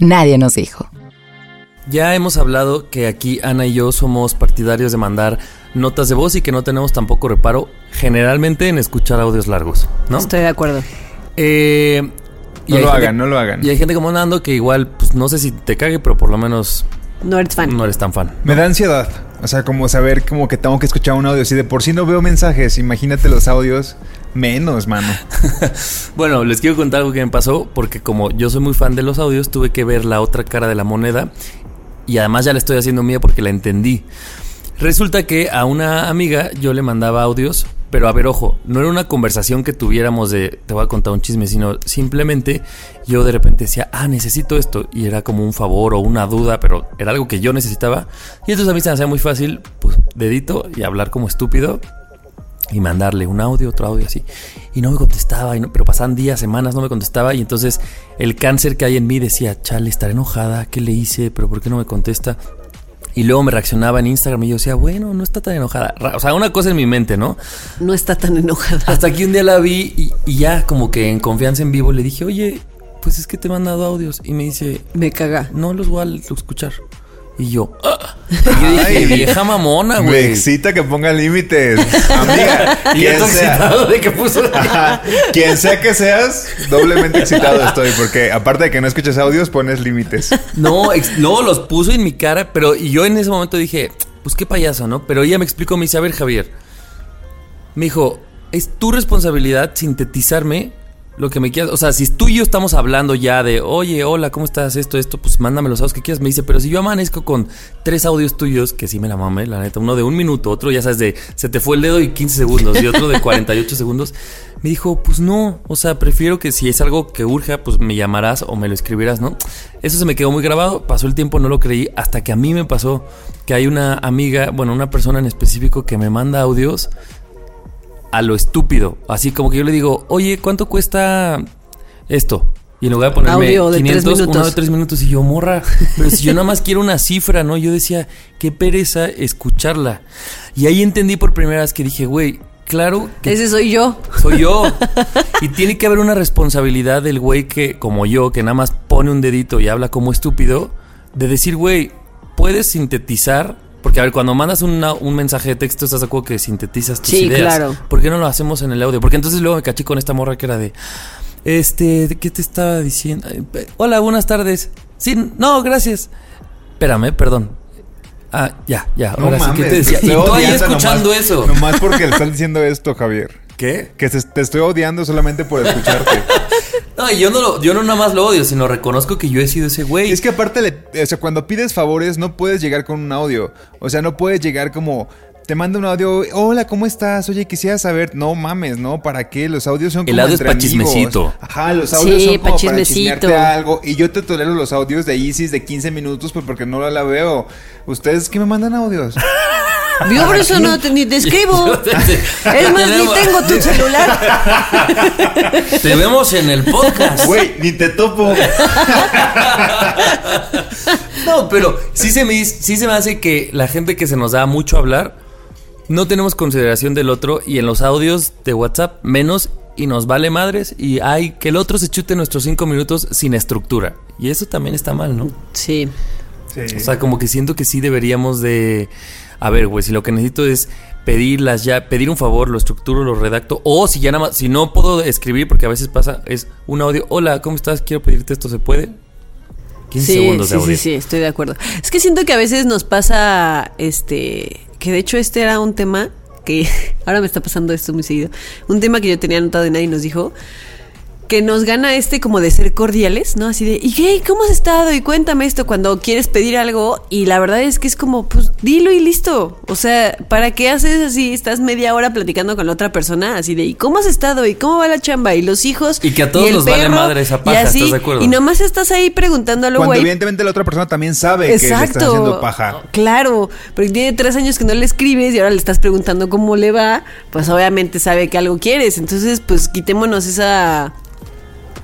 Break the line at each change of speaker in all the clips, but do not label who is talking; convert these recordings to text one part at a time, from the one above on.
Nadie nos dijo.
Ya hemos hablado que aquí Ana y yo somos partidarios de mandar notas de voz y que no tenemos tampoco reparo generalmente en escuchar audios largos, ¿no?
Estoy de acuerdo.
Eh,
No lo
gente-
hagan, no lo hagan.
Y hay gente como Nando que igual, pues no sé si te cague, pero por lo menos
No eres fan.
no eres tan fan.
Me da ansiedad. O sea, como saber como que tengo que escuchar un audio. Si de por sí no veo mensajes, imagínate los audios. Menos, mano.
Bueno, les quiero contar algo que me pasó porque como yo soy muy fan de los audios, tuve que ver la otra cara de la moneda y además ya la estoy haciendo mía porque la entendí. Resulta que a una amiga yo le mandaba audios, pero a ver, ojo, no era una conversación que tuviéramos de te voy a contar un chisme, sino simplemente yo de repente decía, ah, necesito esto, y era como un favor o una duda, pero era algo que yo necesitaba. Y entonces a mí se me hacía muy fácil, pues dedito y hablar como estúpido y mandarle un audio, otro audio así. Y no me contestaba, y no- pero pasaban días, semanas, no me contestaba. Y entonces el cáncer que hay en mí decía, chale, estaré enojada, ¿qué le hice? ¿Pero por qué no me contesta? Y luego me reaccionaba en Instagram y yo decía, bueno, no está tan enojada. O sea, una cosa en mi mente, ¿no?
No está tan enojada.
Hasta que un día la vi y, y ya como que en confianza en vivo le dije, oye, pues es que te he mandado audios. Y me dice,
Me caga.
no los voy a escuchar. Y yo, "Ah". Y yo dije,
Ay.
vieja mamona,
Me
güey.
excita que ponga límites. Amiga,
Y yo
quien
estoy
sea.
excitado de que puso...
Ajá. Quien sea que seas, doblemente excitado estoy. Porque aparte de que no escuches audios, pones límites.
No, ex- no, los puso en mi cara, pero y yo en ese momento dije, pues qué payaso, ¿no? Pero ella me explicó, me dice, a ver, Javier, me dijo, es tu responsabilidad sintetizarme lo que me quieras. O sea, si tú y yo estamos hablando ya de, oye, hola, ¿cómo estás? Esto, esto, pues mándame los audios que quieras. Me dice, pero si yo amanezco con tres audios tuyos, que sí me la mamé, la neta, uno de un minuto, otro ya sabes, de se te fue el dedo y 15 segundos, y otro de 48 segundos. Me dijo, pues no, o sea, prefiero que si es algo que urja, pues me llamarás o me lo escribirás, ¿no? Eso se me quedó muy grabado, pasó el tiempo, no lo creí, hasta que a mí me pasó que hay una amiga, bueno, una persona en específico que me manda audios a lo estúpido. Así como que yo le digo, oye, ¿cuánto cuesta esto? Y en lugar de ponerme
Audio de
500,
tres minutos.
uno de tres minutos, y yo, morra, pero si yo nada más quiero una cifra, ¿no? Yo decía, qué pereza escucharla. Y ahí entendí por primera vez que dije, güey, claro que
Ese soy yo.
soy yo. Y tiene que haber una responsabilidad del güey que, como yo, que nada más pone un dedito y habla como estúpido, de decir, güey, puedes sintetizar. Porque, a ver, cuando mandas una- un mensaje de texto, estás de acuerdo que sintetizas tus
Sí,
ideas.
claro.
¿Por qué no lo hacemos en el audio? Porque entonces luego me caché con esta morra que era de. Este, ¿de ¿qué te estaba diciendo? Hola, buenas tardes. Sí, no, gracias. Espérame, perdón. Ah, ya, ya.
No
ahora sí que
mames,
te decía.
te
Y
estoy
tú ahí escuchando
nomás-
eso.
Nomás porque le estás diciendo esto, Javier.
¿Qué?
Que te, te estoy odiando solamente por escucharte.
No, yo no, lo- yo no nada más lo odio, sino reconozco que yo he sido ese güey.
Es que aparte, le- o sea, cuando pides favores no puedes llegar con un audio. O sea, no puedes llegar como... Te manda un audio, hola, ¿cómo estás? Oye, quisiera saber. No mames, ¿no? ¿Para qué? Los audios son
El
como
audio es
entre
pa' chismecito.
Ajá, los audios
Sí,
son
pa'
como para
chismecito.
chismearte algo. Y yo te tolero los audios de Isis de 15 minutos pues porque no la veo. ¿Ustedes qué me mandan audios?
Yo por eso no te, ni te escribo. Es más, ni tengo tu celular.
Te vemos en el podcast.
Güey, ni te topo.
No, pero sí se, me, sí se me hace que la gente que se nos da mucho a hablar, no tenemos consideración del otro y en los audios de WhatsApp menos y nos vale madres y hay que el otro se chute nuestros cinco minutos sin estructura. Y eso también está mal, ¿no?
Sí.
O sea, como que siento que sí deberíamos de... A ver, güey, si lo que necesito es pedirlas ya, pedir un favor, lo estructuro, lo redacto, o si ya nada más, si no puedo escribir, porque a veces pasa, es un audio, hola, ¿cómo estás? Quiero pedirte esto, ¿se puede? 15
sí,
segundos
sí,
de audio.
sí, sí, estoy de acuerdo. Es que siento que a veces nos pasa, este, que de hecho este era un tema que ahora me está pasando esto muy seguido. Un tema que yo tenía anotado y nadie nos dijo. Que nos gana este como de ser cordiales, ¿no? Así de, ¿y qué? ¿Cómo has estado? Y cuéntame esto cuando quieres pedir algo. Y la verdad es que es como, pues dilo y listo. O sea, ¿para qué haces así? Estás media hora platicando con la otra persona, así de, ¿y cómo has estado? ¿Y cómo va la chamba? ¿Y los hijos?
Y que a todos
el
nos vale madre esa paja,
y así,
¿estás de acuerdo?
Y nomás estás ahí preguntando a lo
Cuando
güey.
evidentemente la otra persona también sabe que le estás haciendo paja.
Claro, porque tiene tres años que no le escribes y ahora le estás preguntando cómo le va, pues obviamente sabe que algo quieres. Entonces, pues quitémonos esa.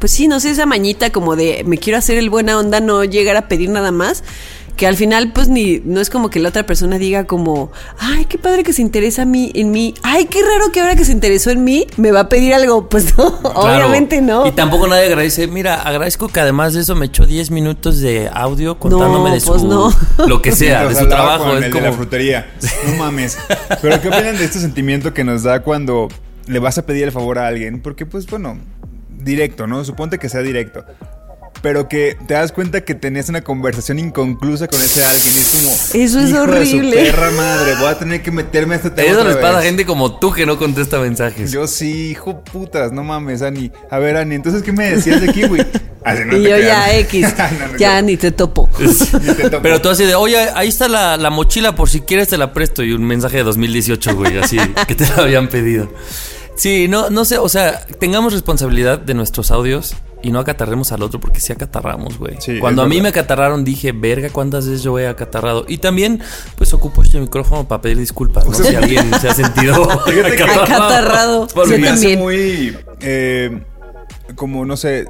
Pues sí, no sé, esa mañita como de me quiero hacer el buena onda, no llegar a pedir nada más. Que al final, pues ni, no es como que la otra persona diga como, ay, qué padre que se interesa a mí, en mí, ay, qué raro que ahora que se interesó en mí, me va a pedir algo. Pues no,
Claro.
obviamente no.
Y tampoco nadie agradece. Mira, agradezco que además de eso me echó 10 minutos de audio contándome
No,
de su.
pues no.
Lo que sea, de su trabajo.
con
Es
el de la
como.
frutería. No mames. Pero ¿qué opinan de este sentimiento que nos da cuando le vas a pedir el favor a alguien? Porque, pues, bueno, directo, ¿no? Suponte que sea directo. Pero que te das cuenta que tenías una conversación inconclusa con ese alguien. Y es como.
Eso es
"Hijo de su
horrible".
perra madre, voy a tener que meterme a este tema.
Eso les pasa a
vez".
gente como tú que no contesta mensajes.
Yo sí, hijo putas, no mames, Ani. A ver, Ani, entonces, ¿qué me decías de aquí, güey? Así no
y yo ya X,
No, no,
ya
no.
ni te topo.
Ni te topo.
Pero tú así de, oye, ahí está la, la mochila, por si quieres te la presto. Y un mensaje de 2018, güey, así, que te la habían pedido. Sí, no, no sé, o sea, tengamos responsabilidad de nuestros audios y no acatarremos al otro porque sí acatarramos, güey.
Sí,
Cuando a mí me acatarraron dije, verga, ¿cuántas veces yo he acatarrado? Y también, pues ocupo este micrófono para pedir disculpas, ¿no? Si alguien se ha sentido
Acatarrado.
Por mí.
me hace muy. eh, como no sé.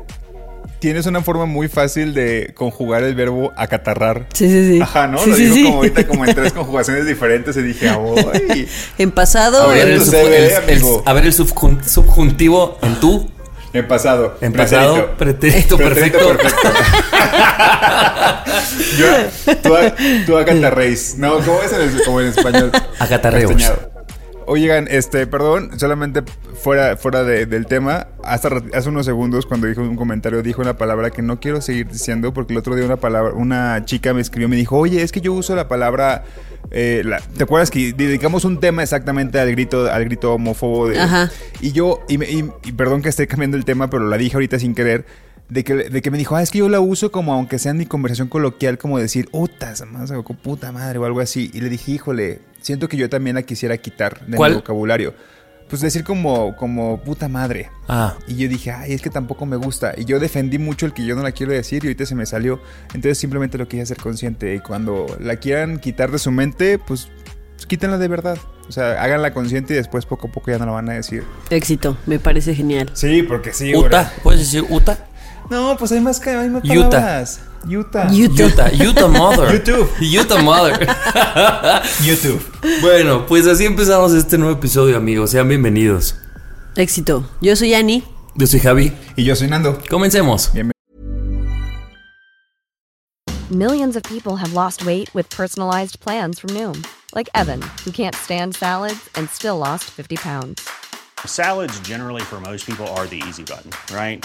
Tienes una forma muy fácil de conjugar el verbo acatarrar.
Sí, sí, sí.
Ajá, ¿no?
Sí,
Lo
sí,
digo
sí.
como ahorita, como en tres conjugaciones diferentes. Y dije, ¡ay!
En pasado,
A ver,
el,
en-
tu
sub-
CV,
el- el-
amigo.
a ver el subjun- subjuntivo en tú,
En pasado.
en pasado, pretérito
Pretérito
perfecto.
perfecto. Yo, tú, tú acatarréis. No, ¿cómo es en, el- como en español?
Acatarreos.
Oigan, este, perdón, solamente fuera, fuera de- del tema, hasta hace unos segundos cuando dijo un comentario, dijo una palabra que no quiero seguir diciendo porque el otro día una palabra, una chica me escribió, me dijo, oye, es que yo uso la palabra, eh, la- ¿te acuerdas que dedicamos un tema exactamente al grito, al grito homófobo? De,
Ajá.
Y yo, y, y- y perdón que esté cambiando el tema, pero la dije ahorita sin querer. De que, de que me dijo, ah, es que yo la uso como aunque sea en mi conversación coloquial, como decir, putas, más o puta madre o algo así. Y le dije, híjole, siento que yo también la quisiera quitar de
¿Cuál?
mi vocabulario. Pues decir como, como puta madre.
Ah,
Y yo dije, ay, es que tampoco me gusta. Y yo defendí mucho el que yo no la quiero decir y ahorita se me salió. Entonces simplemente lo quise hacer consciente. Y cuando la quieran quitar de su mente, pues, pues quítenla de verdad. O sea, háganla consciente y después poco a poco ya no la van a decir.
éxito, me parece genial.
Sí, porque sí,
Uta, ¿puedes decir Uta?
No, pues hay más, hay más palabras. Utah.
YouTube.
Utah, Utah Mother.
YouTube.
Utah Mother.
YouTube.
bueno, pues así empezamos este nuevo episodio, amigos. Sean bienvenidos.
Éxito. Yo soy Ani.
Yo soy Javi.
Y yo soy Nando.
Comencemos.
Millions of people have lost weight with personalized plans from Noom, like Evan, who can't stand salads and still lost 50 pounds.
Salads, generally, for most people, are the easy button, right?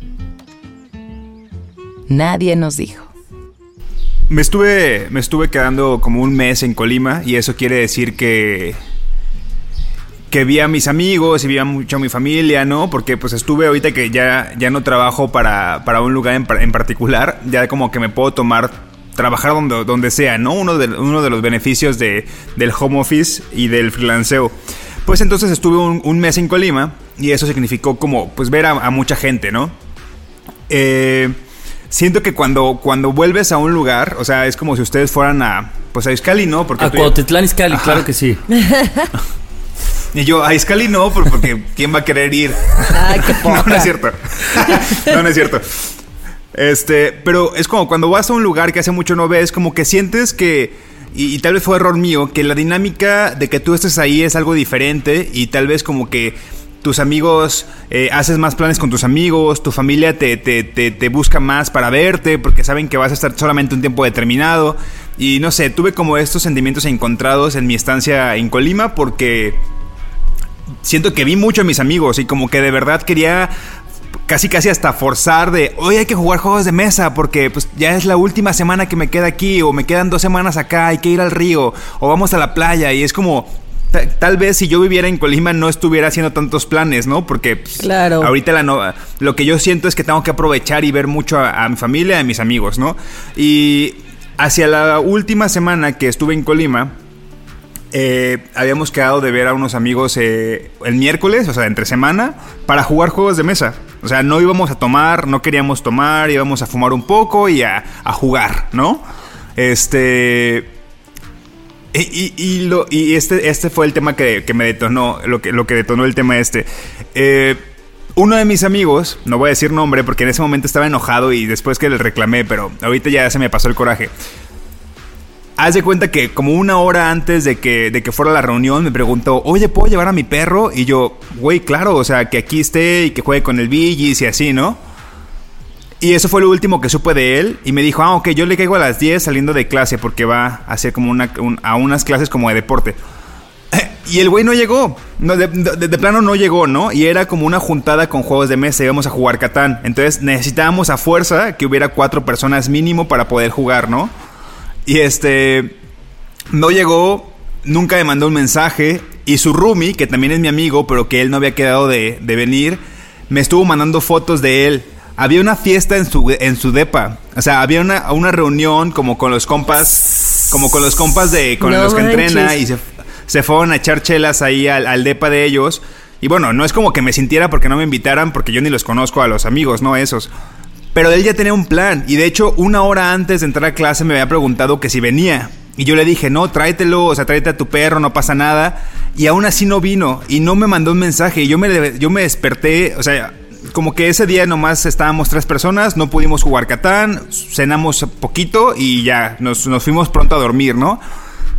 Nadie nos dijo.
Me estuve, me estuve quedando como un mes en Colima y eso quiere decir que que vi a mis amigos y vi a mucho a mi familia, ¿no? Porque pues estuve ahorita que ya, ya no trabajo para, para un lugar en, en particular, ya como que me puedo tomar, trabajar donde, donde sea, ¿no? Uno de, uno de los beneficios de, del home office y del freelanceo. Pues entonces estuve un, un mes en Colima y eso significó como pues ver a, a mucha gente, ¿no? Eh, siento que cuando, cuando vuelves a un lugar, o sea, es como si ustedes fueran a, pues a Izcali, ¿no? Porque
A Cuautitlán Izcalli,
Ajá.
claro que sí.
y yo, a Izcali no, por- porque ¿quién va a querer ir?
Ay, qué
no, no es cierto. no, no es cierto. Este, pero es como cuando vas a un lugar que hace mucho no ves, como que sientes que, y, y tal vez fue error mío, que la dinámica de que tú estés ahí es algo diferente y tal vez como que tus amigos, eh, haces más planes con tus amigos, tu familia te, te, te, te busca más para verte porque saben que vas a estar solamente un tiempo determinado. Y no sé, tuve como estos sentimientos encontrados en mi estancia en Colima porque siento que vi mucho a mis amigos y como que de verdad quería casi casi hasta forzar de hoy hay que jugar juegos de mesa porque pues ya es la última semana que me queda aquí o me quedan dos semanas acá hay que ir al río o vamos a la playa y es como tal vez si yo viviera en Colima no estuviera haciendo tantos planes no porque pues,
Claro.
ahorita la no- lo que yo siento es que tengo que aprovechar y ver mucho a, a mi familia a mis amigos no y hacia la última semana que estuve en Colima eh, habíamos quedado de ver a unos amigos eh, el miércoles, o sea, entre semana, para jugar juegos de mesa. O sea, no íbamos a tomar, no queríamos tomar, íbamos a fumar un poco y a, a jugar, ¿no? Este. Y, y- lo, y este, este fue el tema que, que me detonó, lo que, lo que detonó el tema este. Eh, uno de mis amigos, no voy a decir nombre porque en ese momento estaba enojado y después que le reclamé, pero ahorita ya se me pasó el coraje. Haz de cuenta que como una hora antes de que, de que fuera la reunión me preguntó, oye, ¿puedo llevar a mi perro? Y yo, güey, claro, o sea, que aquí esté y que juegue con el Billys y así, ¿no? Y eso fue lo último que supe de él. Y me dijo, ah, ok, yo le caigo a las 10 saliendo de clase porque va a hacer como una, un- a unas clases como de deporte. Y el güey no llegó. No, de, plano no llegó, ¿no? Y era como una juntada con juegos de mesa. Íbamos a jugar Catán. Entonces necesitábamos a fuerza que hubiera cuatro personas mínimo para poder jugar, ¿no? Y este. No llegó. Nunca me mandó un mensaje. Y su roomie, que también es mi amigo, pero que él no había quedado de, de venir, me estuvo mandando fotos de él. Había una fiesta en su, en su depa. O sea, había una, una reunión como con los compas. Como con los compas de. Con
No
los que
manches.
entrena. Y se, se fueron a echar chelas ahí al, al depa de ellos. Y bueno, no es como que me sintiera porque no me invitaran, porque yo ni los conozco a los amigos, ¿no? Esos. Pero él ya tenía un plan. Y de hecho, una hora antes de entrar a clase me había preguntado que si venía. Y yo le dije, no, tráetelo, o sea, tráete a tu perro, no pasa nada. Y aún así no vino. Y no me mandó un mensaje. Y yo me, yo me desperté, o sea, como que ese día nomás estábamos tres personas, no pudimos jugar Catán, cenamos poquito y ya, nos, nos fuimos pronto a dormir, ¿no?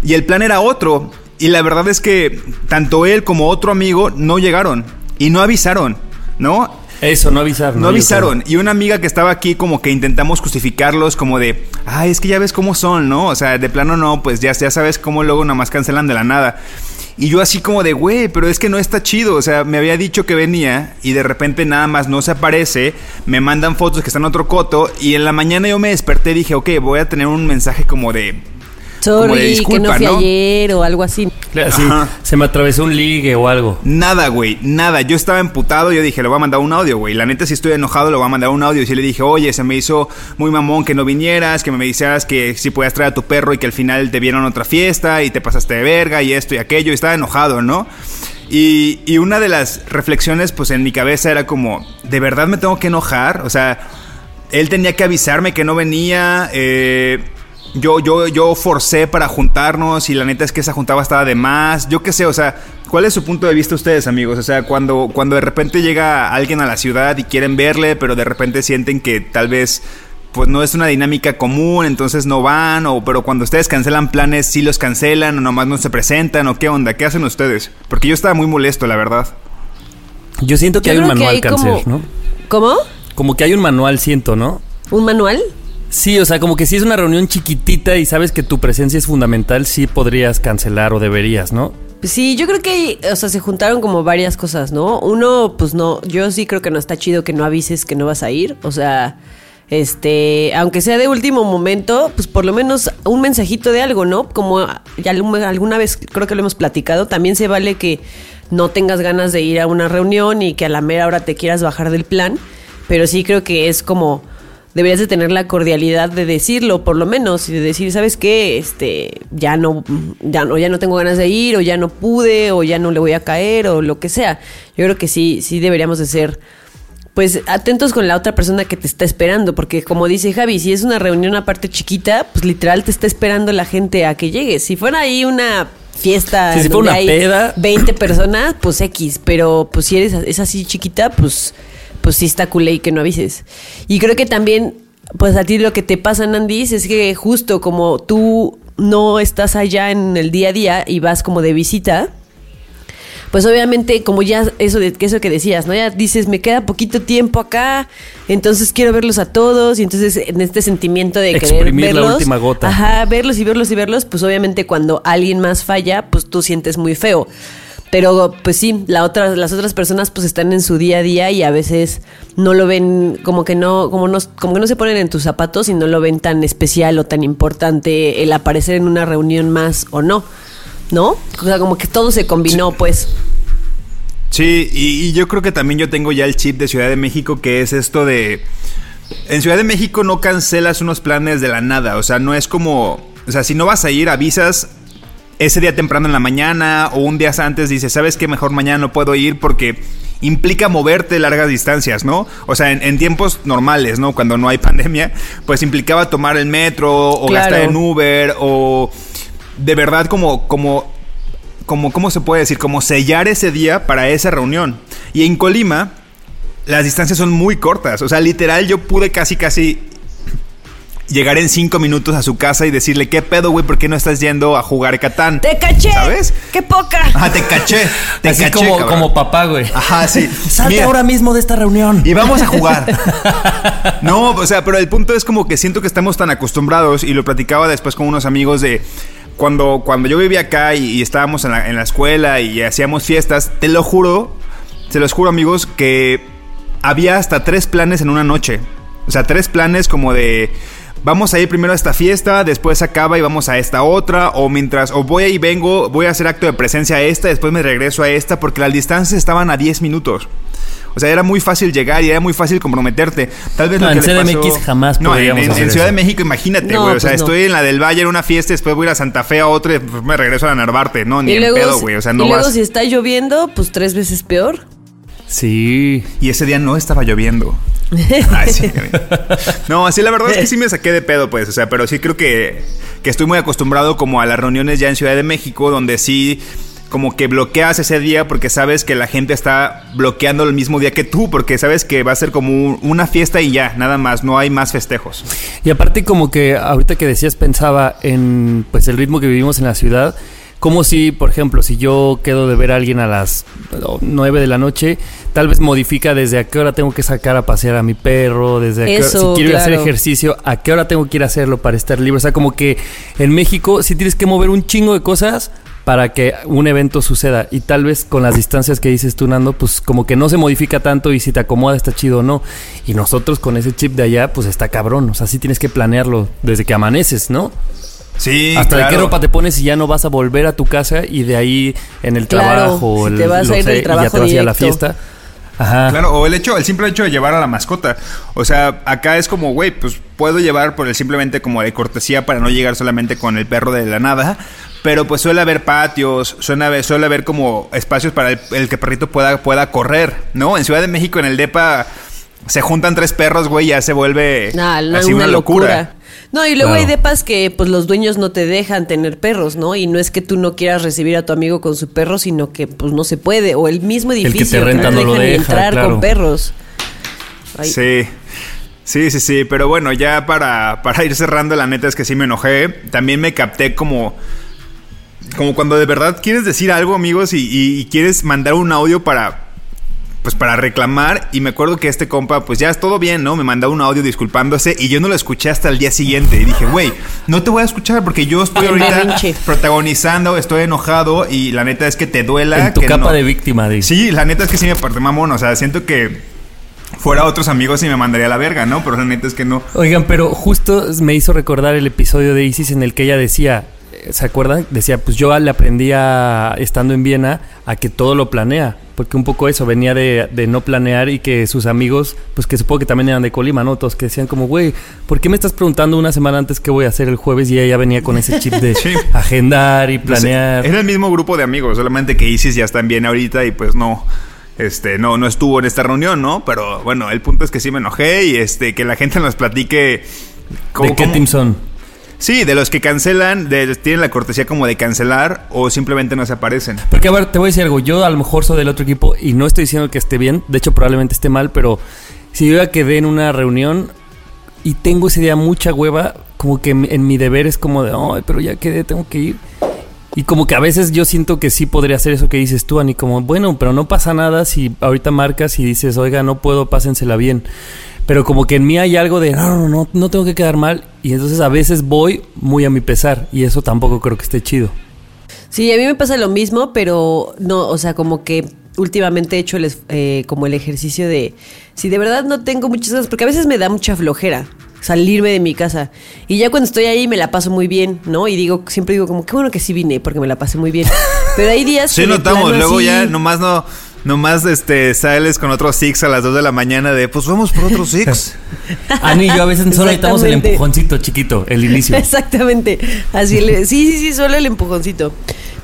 Y el plan era otro. Y la verdad es que tanto él como otro amigo no llegaron. Y no avisaron, ¿no?
Eso, no avisar.
No avisaron. Y una amiga que estaba aquí como que intentamos justificarlos como de, ay, es que ya ves cómo son, ¿no? O sea, de plano no, pues ya, ya sabes cómo luego nada más cancelan de la nada. Y yo así como de, güey, pero es que no está chido. O sea, me había dicho que venía y de repente nada más no se aparece. Me mandan fotos que están en otro coto. Y en la mañana yo me desperté y dije, ok, voy a tener un mensaje como de... como de
Sorry, que
disculpa,
no fui
¿no?
ayer o algo así.
se me atravesó un ligue o algo.
Nada, güey, nada. Yo estaba emputado, yo dije, le voy a mandar un audio, güey. La neta, si estoy enojado, le voy a mandar un audio. Y sí le dije, oye, se me hizo muy mamón que no vinieras, que me dijeras que si podías traer a tu perro y que al final te vieron a otra fiesta y te pasaste de verga y esto y aquello. Y estaba enojado, ¿no? Y, y una de las reflexiones, pues en mi cabeza era como, ¿de verdad me tengo que enojar? O sea, él tenía que avisarme que no venía. eh, yo, yo, yo forcé para juntarnos y la neta es que esa juntada estaba de más. Yo qué sé, o sea, ¿cuál es su punto de vista ustedes, amigos? O sea, cuando, cuando de repente llega alguien a la ciudad y quieren verle, pero de repente sienten que tal vez pues no es una dinámica común, entonces no van, o pero cuando ustedes cancelan planes, sí los cancelan, o nomás no se presentan, o qué onda, ¿qué hacen ustedes? Porque yo estaba muy molesto, la verdad.
Yo siento que
Yo
hay un manual
hay
cáncer,
como-
¿no?
¿Cómo?
Como que hay un manual, siento, ¿no?
¿Un manual?
Sí, o sea, como que si es una reunión chiquitita y sabes que tu presencia es fundamental, sí podrías cancelar o deberías, ¿no?
Pues Sí, yo creo que, o sea, se juntaron como varias cosas, ¿no? Uno, pues no, yo sí creo que no está chido que no avises que no vas a ir, o sea, este, aunque sea de último momento, pues por lo menos un mensajito de algo, ¿no? Como ya alguna vez creo que lo hemos platicado, también se vale que no tengas ganas de ir a una reunión y que a la mera hora te quieras bajar del plan, pero sí creo que es como deberías de tener la cordialidad de decirlo, por lo menos, y de decir, ¿sabes qué? Este, ya no, ya no, ya no tengo ganas de ir, o ya no pude, o ya no le voy a caer, o lo que sea. Yo creo que sí, sí deberíamos de ser, pues, atentos con la otra persona que te está esperando, porque como dice Javi, si es una reunión aparte chiquita, pues literal te está esperando la gente a que llegues. Si fuera ahí una fiesta
Sí, si
donde
fuera una
hay
peda.
20 personas, pues X, pero pues si eres es así chiquita, pues pues sí está culé y que no avises. Y creo que también, pues a ti lo que te pasa, Nandis, es que justo como tú no estás allá en el día a día y vas como de visita, pues obviamente como ya eso de que eso que decías, ¿no? Ya dices, me queda poquito tiempo acá, entonces quiero verlos a todos y entonces en este sentimiento de querer
Exprimir la
verlos,
última gota.
ajá, verlos y verlos y verlos, pues obviamente cuando alguien más falla, pues tú sientes muy feo. Pero pues sí, la otra, las otras personas pues están en su día a día y a veces no lo ven como que no, como no, como que no se ponen en tus zapatos y no lo ven tan especial o tan importante el aparecer en una reunión más o no. ¿No? O sea, como que todo se combinó, pues.
Sí, y, y yo creo que también yo tengo ya el chip de Ciudad de México, que es esto de... En Ciudad de México no cancelas unos planes de la nada, o sea, no es como... O sea, si no vas a ir, avisas ese día temprano en la mañana o un día antes, dices, ¿sabes qué? Mejor mañana no puedo ir porque implica moverte largas distancias, ¿no? O sea, en, en tiempos normales, ¿no? Cuando no hay pandemia, pues implicaba tomar el metro o
Claro.
gastar en Uber o de verdad como, como, como, ¿cómo se puede decir? Como sellar ese día para esa reunión. Y en Colima, las distancias son muy cortas. O sea, literal, yo pude casi, casi llegar en cinco minutos a su casa y decirle, ¿qué pedo, güey? ¿Por qué no estás yendo a jugar Catán?
¡Te caché!
¿Sabes?
¡Qué poca!
Ajá, te caché. Te
Así
caché,
como,
cabrón.
como papá, güey.
Ajá, sí.
Salte
Mira,
ahora mismo de esta reunión.
y vamos a jugar. No, o sea, pero el punto es como que siento que estamos tan acostumbrados y lo platicaba después con unos amigos de cuando, cuando yo vivía acá y, y estábamos en la, en la escuela y hacíamos fiestas, te lo juro, se los juro amigos, que había hasta tres planes en una noche. O sea, tres planes como de... Vamos a ir primero a esta fiesta, después acaba y vamos a esta otra, o mientras, o voy y vengo, voy a hacer acto de presencia a esta, después me regreso a esta, porque las distancias estaban a 10 minutos. O sea, era muy fácil llegar y era muy fácil comprometerte. Tal vez
No,
lo que
en
le pasó-
CDMX jamás
No, en,
hacer
en Ciudad
eso.
de México, imagínate,
No,
güey. o sea,
pues no.
estoy en la del Valle en una fiesta, después voy a ir a Santa Fe a otra y después me regreso a la Narvarte. No, ni
y
en
luego,
pedo, güey. O sea, no
y luego
vas.
si está lloviendo, pues tres veces peor.
Sí.
Y ese día no estaba lloviendo. Ay, sí, güey. no, así la verdad es que sí me saqué de pedo, pues. O sea, pero sí creo que, que estoy muy acostumbrado como a las reuniones ya en Ciudad de México, donde sí como que bloqueas ese día porque sabes que la gente está bloqueando el mismo día que tú, porque sabes que va a ser como un- una fiesta y ya, nada más, no hay más festejos.
Y aparte como que ahorita que decías pensaba en pues el ritmo que vivimos en la ciudad, como si, por ejemplo, si yo quedo de ver a alguien a las 9 de la noche, tal vez modifica desde a qué hora tengo que sacar a pasear a mi perro, desde a qué hora- si quiero a hacer
claro.
ejercicio, a qué hora tengo que ir a hacerlo para estar libre. O sea, como que en México sí tienes que mover un chingo de cosas para que un evento suceda. Y tal vez con las distancias que dices tú, Nando, pues como que no se modifica tanto y si te acomoda está chido o no. Y nosotros con ese chip de allá, pues está cabrón. O sea, sí tienes que planearlo desde que amaneces, ¿no?
Sí,
Hasta de qué
claro.
ropa te pones y ya no vas a volver a tu casa y de ahí en el
Claro,
trabajo.
si
el-
te vas a ir del
sé, y ya
trabajo
te vas a ir a la fiesta. Ajá.
Claro, o el hecho, el simple hecho de llevar a la mascota. O sea, acá es como, güey, pues puedo llevar por el simplemente como de cortesía para no llegar solamente con el perro de la nada. Pero pues suele haber patios, suele haber, suele haber como espacios para el, el que el perrito pueda, pueda correr, ¿no? En Ciudad de México, en el DEPA, se juntan tres perros, güey, ya se vuelve
Nah, no,
así
una, locura. No, y luego
Claro.
hay depas que pues los dueños no te dejan tener perros, ¿no? Y no es que tú no quieras recibir a tu amigo con su perro, sino que pues no se puede. O el mismo
que te
edificio
renta
no
no lo deja,
entrar
claro.
con perros. Ay,
Sí. Sí, sí, sí, pero bueno, ya para, para ir cerrando, la neta es que sí me enojé. También me capté como, como cuando de verdad quieres decir algo, amigos, y, y- y quieres mandar un audio para, pues para reclamar. Y me acuerdo que este compa, pues ya es todo bien, ¿no? Me mandó un audio disculpándose y yo no lo escuché hasta el día siguiente. Y dije, güey, no te voy a escuchar porque yo estoy ahorita protagonizando, estoy enojado y la neta es que te duela.
En tu
que
capa
no-
de víctima, dice.
Sí, la neta es que sí me parte mamón. O sea, siento que fuera otros amigos y me mandaría a la verga, ¿no? Pero la neta es que no.
Oigan, pero justo me hizo recordar el episodio de Isis en el que ella decía, ¿se acuerdan? Decía, pues yo le aprendí a, estando en Viena a que todo lo planea. Porque un poco eso, venía de, de no planear y que sus amigos, pues que supongo que también eran de Colima, ¿no? Todos que decían como, güey, ¿por qué me estás preguntando una semana antes qué voy a hacer el jueves? Y ella venía con ese chip de
Sí.
agendar y
sé,
planear.
Era el mismo grupo de amigos, solamente que Isis ya está en Viena ahorita y pues no. Este, no, no estuvo en esta reunión, ¿no? Pero bueno, el punto es que sí me enojé y este, que la gente nos platique
¿De qué team son?
Sí, de los que cancelan, de, tienen la cortesía como de cancelar o simplemente no se aparecen.
Porque, a ver, te voy a decir algo. Yo a lo mejor soy del otro equipo y no estoy diciendo que esté bien. De hecho, probablemente esté mal, pero si yo ya quedé en una reunión y tengo ese día mucha hueva, como que en mi deber es como de, ay, pero ya quedé, tengo que ir. Y como que a veces yo siento que sí podría hacer eso que dices tú, Ani, como, bueno, pero no pasa nada si ahorita marcas y dices, oiga, no puedo, pásensela bien. Pero como que en mí hay algo de, no, no, no, no tengo que quedar mal. Y entonces a veces voy muy a mi pesar. Y eso tampoco creo que esté chido.
Sí, a mí me pasa lo mismo, pero no, o sea, como que últimamente he hecho el, eh, como el ejercicio de si de verdad no tengo muchas cosas, porque a veces me da mucha flojera salirme de mi casa. Y ya cuando estoy ahí me la paso muy bien, ¿no? Y digo, siempre digo como, qué bueno que sí vine, porque me la pasé muy bien. Pero hay días
Sí,
que
notamos. Luego
así-
ya nomás no. Nomás este, sales con otros Six a las 2 de la mañana de, pues vamos por otros Six.
Ani y yo a veces solo necesitamos el empujoncito chiquito, el inicio.
Exactamente. Así le- sí, sí, sí, solo el empujoncito.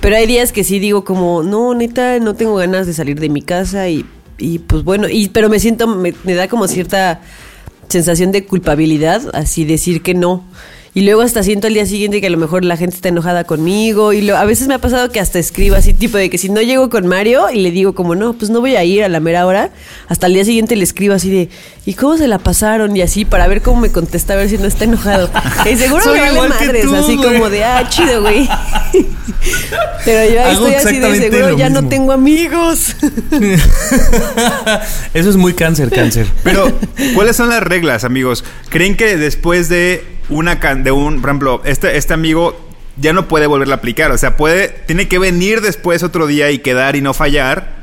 Pero hay días que sí digo como, no, neta, no tengo ganas de salir de mi casa y, y pues bueno, y pero me siento, me, me da como cierta sensación de culpabilidad, así decir que no. Y luego hasta siento al día siguiente que a lo mejor la gente está enojada conmigo. Y lo- a veces me ha pasado que hasta escribo así, tipo de que si no llego con Mario y le digo como, no, pues no voy a ir a la mera hora, hasta el día siguiente le escribo así de, ¿y cómo se la pasaron? Y así, para ver cómo me contesta, a ver si no está enojado. Y seguro
Soy
me vale madres,
tú,
así
güey.
como de, ah, chido, güey. Pero yo ahí
Hago
estoy así de seguro, ya no tengo amigos.
Eso es muy cáncer, cáncer.
Pero, ¿cuáles son las reglas, amigos? ¿Creen que después de una can de un, por ejemplo, este, este amigo ya no puede volverla a aplicar? O sea, puede, tiene que venir después otro día y quedar y no fallar.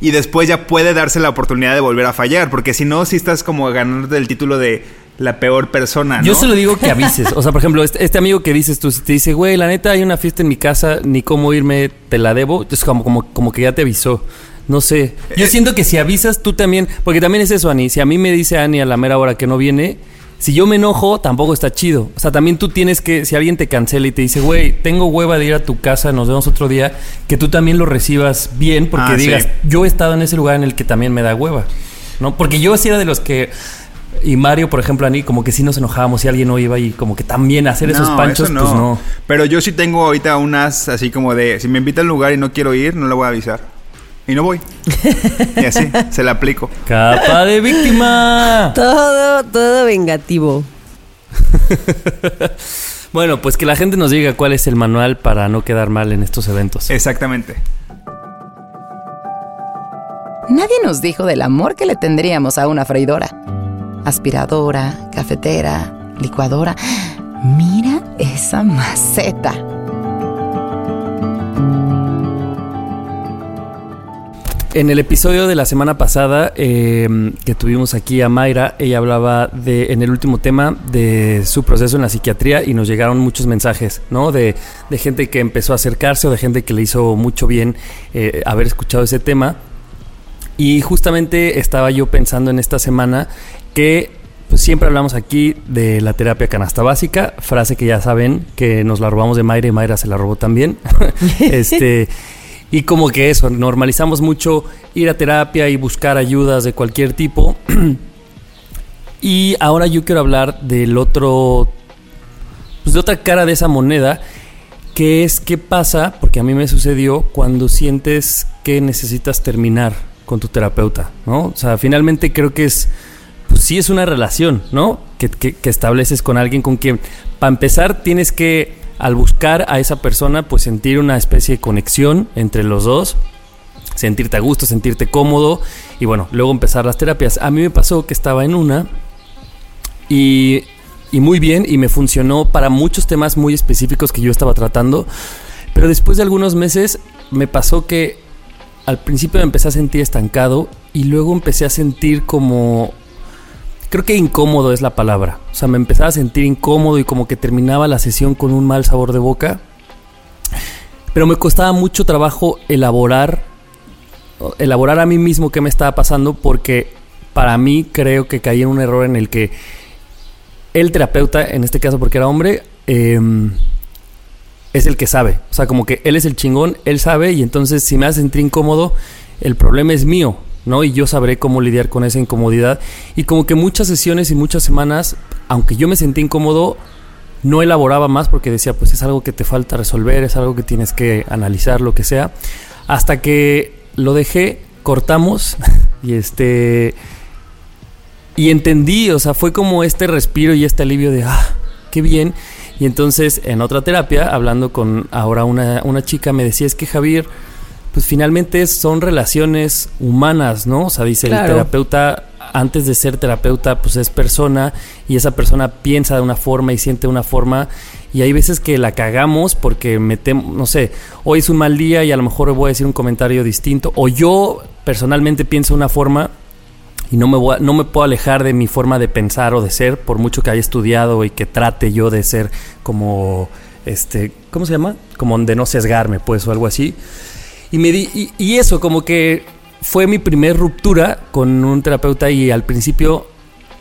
Y después ya puede darse la oportunidad de volver a fallar. Porque si no, si estás como ganando el título de la peor persona, ¿no?
Yo se lo digo que avises. O sea, por ejemplo, este, este amigo que dices tú, si te dice, güey, la neta hay una fiesta en mi casa, ni cómo irme, te la debo. Es como, como, como que ya te avisó. No sé. Yo siento que si avisas tú también, porque también es eso, Ani. Si a mí me dice Ani a la mera hora que no viene, si yo me enojo, tampoco está chido. O sea, también tú tienes que, si alguien te cancela y te dice, güey, tengo hueva de ir a tu casa, nos vemos otro día, que tú también lo recibas bien, porque
Ah, sí.
digas, yo he estado en ese lugar en el que también me da hueva. ¿No? Porque yo sí era de los que. Y Mario, por ejemplo, Ani, como que sí nos enojábamos si alguien no iba y como que también hacer esos
No,
panchos,
eso
pues no.
Pero yo sí tengo ahorita unas así como de, si me invita al lugar y no quiero ir, no le voy a avisar. Y no voy. y así, se la aplico.
Capa de víctima.
todo, todo vengativo.
Bueno, pues que la gente nos diga cuál es el manual para no quedar mal en estos eventos.
Exactamente.
Nadie nos dijo del amor que le tendríamos a una freidora. Aspiradora, cafetera, licuadora. Mira esa maceta.
En el episodio de la semana pasada eh, que tuvimos aquí a Mayra, ella hablaba de, en el último tema, de su proceso en la psiquiatría y nos llegaron muchos mensajes, ¿no? De, de gente que empezó a acercarse o de gente que le hizo mucho bien eh, haber escuchado ese tema. Y justamente estaba yo pensando en esta semana que pues siempre hablamos aquí de la terapia canasta básica, frase que ya saben que nos la robamos de Mayra y Mayra se la robó también. este y como que eso, normalizamos mucho ir a terapia y buscar ayudas de cualquier tipo. y ahora yo quiero hablar del otro pues de otra cara de esa moneda que es qué pasa, porque a mí me sucedió cuando sientes que necesitas terminar con tu terapeuta, ¿no? O sea, finalmente creo que es, pues sí es una relación, ¿no? Que, que- estableces con alguien con quien, para empezar, tienes que, al buscar a esa persona, pues sentir una especie de conexión entre los dos, sentirte a gusto, sentirte cómodo y bueno, luego empezar las terapias. A mí me pasó que estaba en una y, y muy bien y me funcionó para muchos temas muy específicos que yo estaba tratando, pero después de algunos meses me pasó que al principio me empecé a sentir estancado y luego empecé a sentir como creo que incómodo es la palabra. O sea, me empezaba a sentir incómodo y como que terminaba la sesión con un mal sabor de boca. Pero me costaba mucho trabajo elaborar elaborar a mí mismo qué me estaba pasando porque para mí creo que caí en un error en el que el terapeuta, en este caso porque era hombre, eh, es el que sabe. O sea, como que él es el chingón, él sabe y entonces si me hace sentir incómodo, el problema es mío, ¿no? Y yo sabré cómo lidiar con esa incomodidad. Y como que muchas sesiones y muchas semanas, aunque yo me sentí incómodo, no elaboraba más porque decía, pues es algo que te falta resolver, es algo que tienes que analizar, lo que sea. Hasta que lo dejé, cortamos y este... Y entendí, o sea, fue como este respiro y este alivio de, ah, qué bien. Y entonces en otra terapia, hablando con ahora una, una chica, me decía, es que Javier, pues finalmente son relaciones humanas, ¿no? O sea, dice el terapeuta, antes de ser terapeuta, pues es persona y esa persona piensa de una forma y siente de una forma. Y hay veces que la cagamos porque metemos, no sé, hoy es un mal día y a lo mejor voy a decir un comentario distinto. O yo personalmente pienso de una forma y no me, voy a- no me puedo alejar de mi forma de pensar o de ser, por mucho que haya estudiado y que trate yo de ser como, este, ¿cómo se llama? Como de no sesgarme, pues, o algo así. Y, me di, y, eso, como que fue mi primer ruptura con un terapeuta y al principio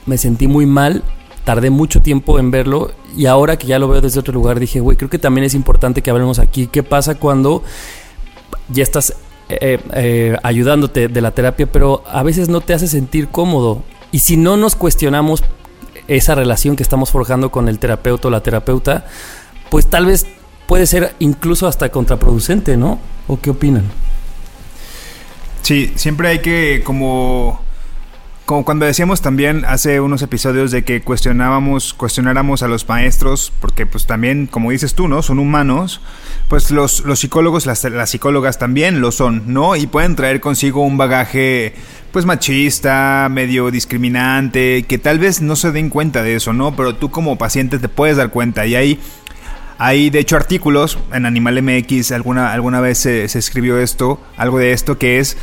me sentí muy mal, tardé mucho tiempo en verlo y ahora que ya lo veo desde otro lugar dije, güey, creo que también es importante que hablemos aquí qué pasa cuando ya estás eh, eh, ayudándote de la terapia, pero a veces no te hace sentir cómodo. Y si no nos cuestionamos esa relación que estamos forjando con el terapeuta o la terapeuta, pues tal vez puede ser incluso hasta contraproducente, ¿no? ¿O qué opinan?
Sí, siempre hay que como como cuando decíamos también hace unos episodios de que cuestionábamos, cuestionáramos a los maestros, porque pues también, como dices tú, ¿no? Son humanos, pues los, los psicólogos, las, las psicólogas también lo son, ¿no? Y pueden traer consigo un bagaje, pues machista, medio discriminante, que tal vez no se den cuenta de eso, ¿no? Pero tú como paciente te puedes dar cuenta y hay... Hay de hecho artículos en Animal MX, alguna, alguna vez se, se escribió esto, algo de esto que es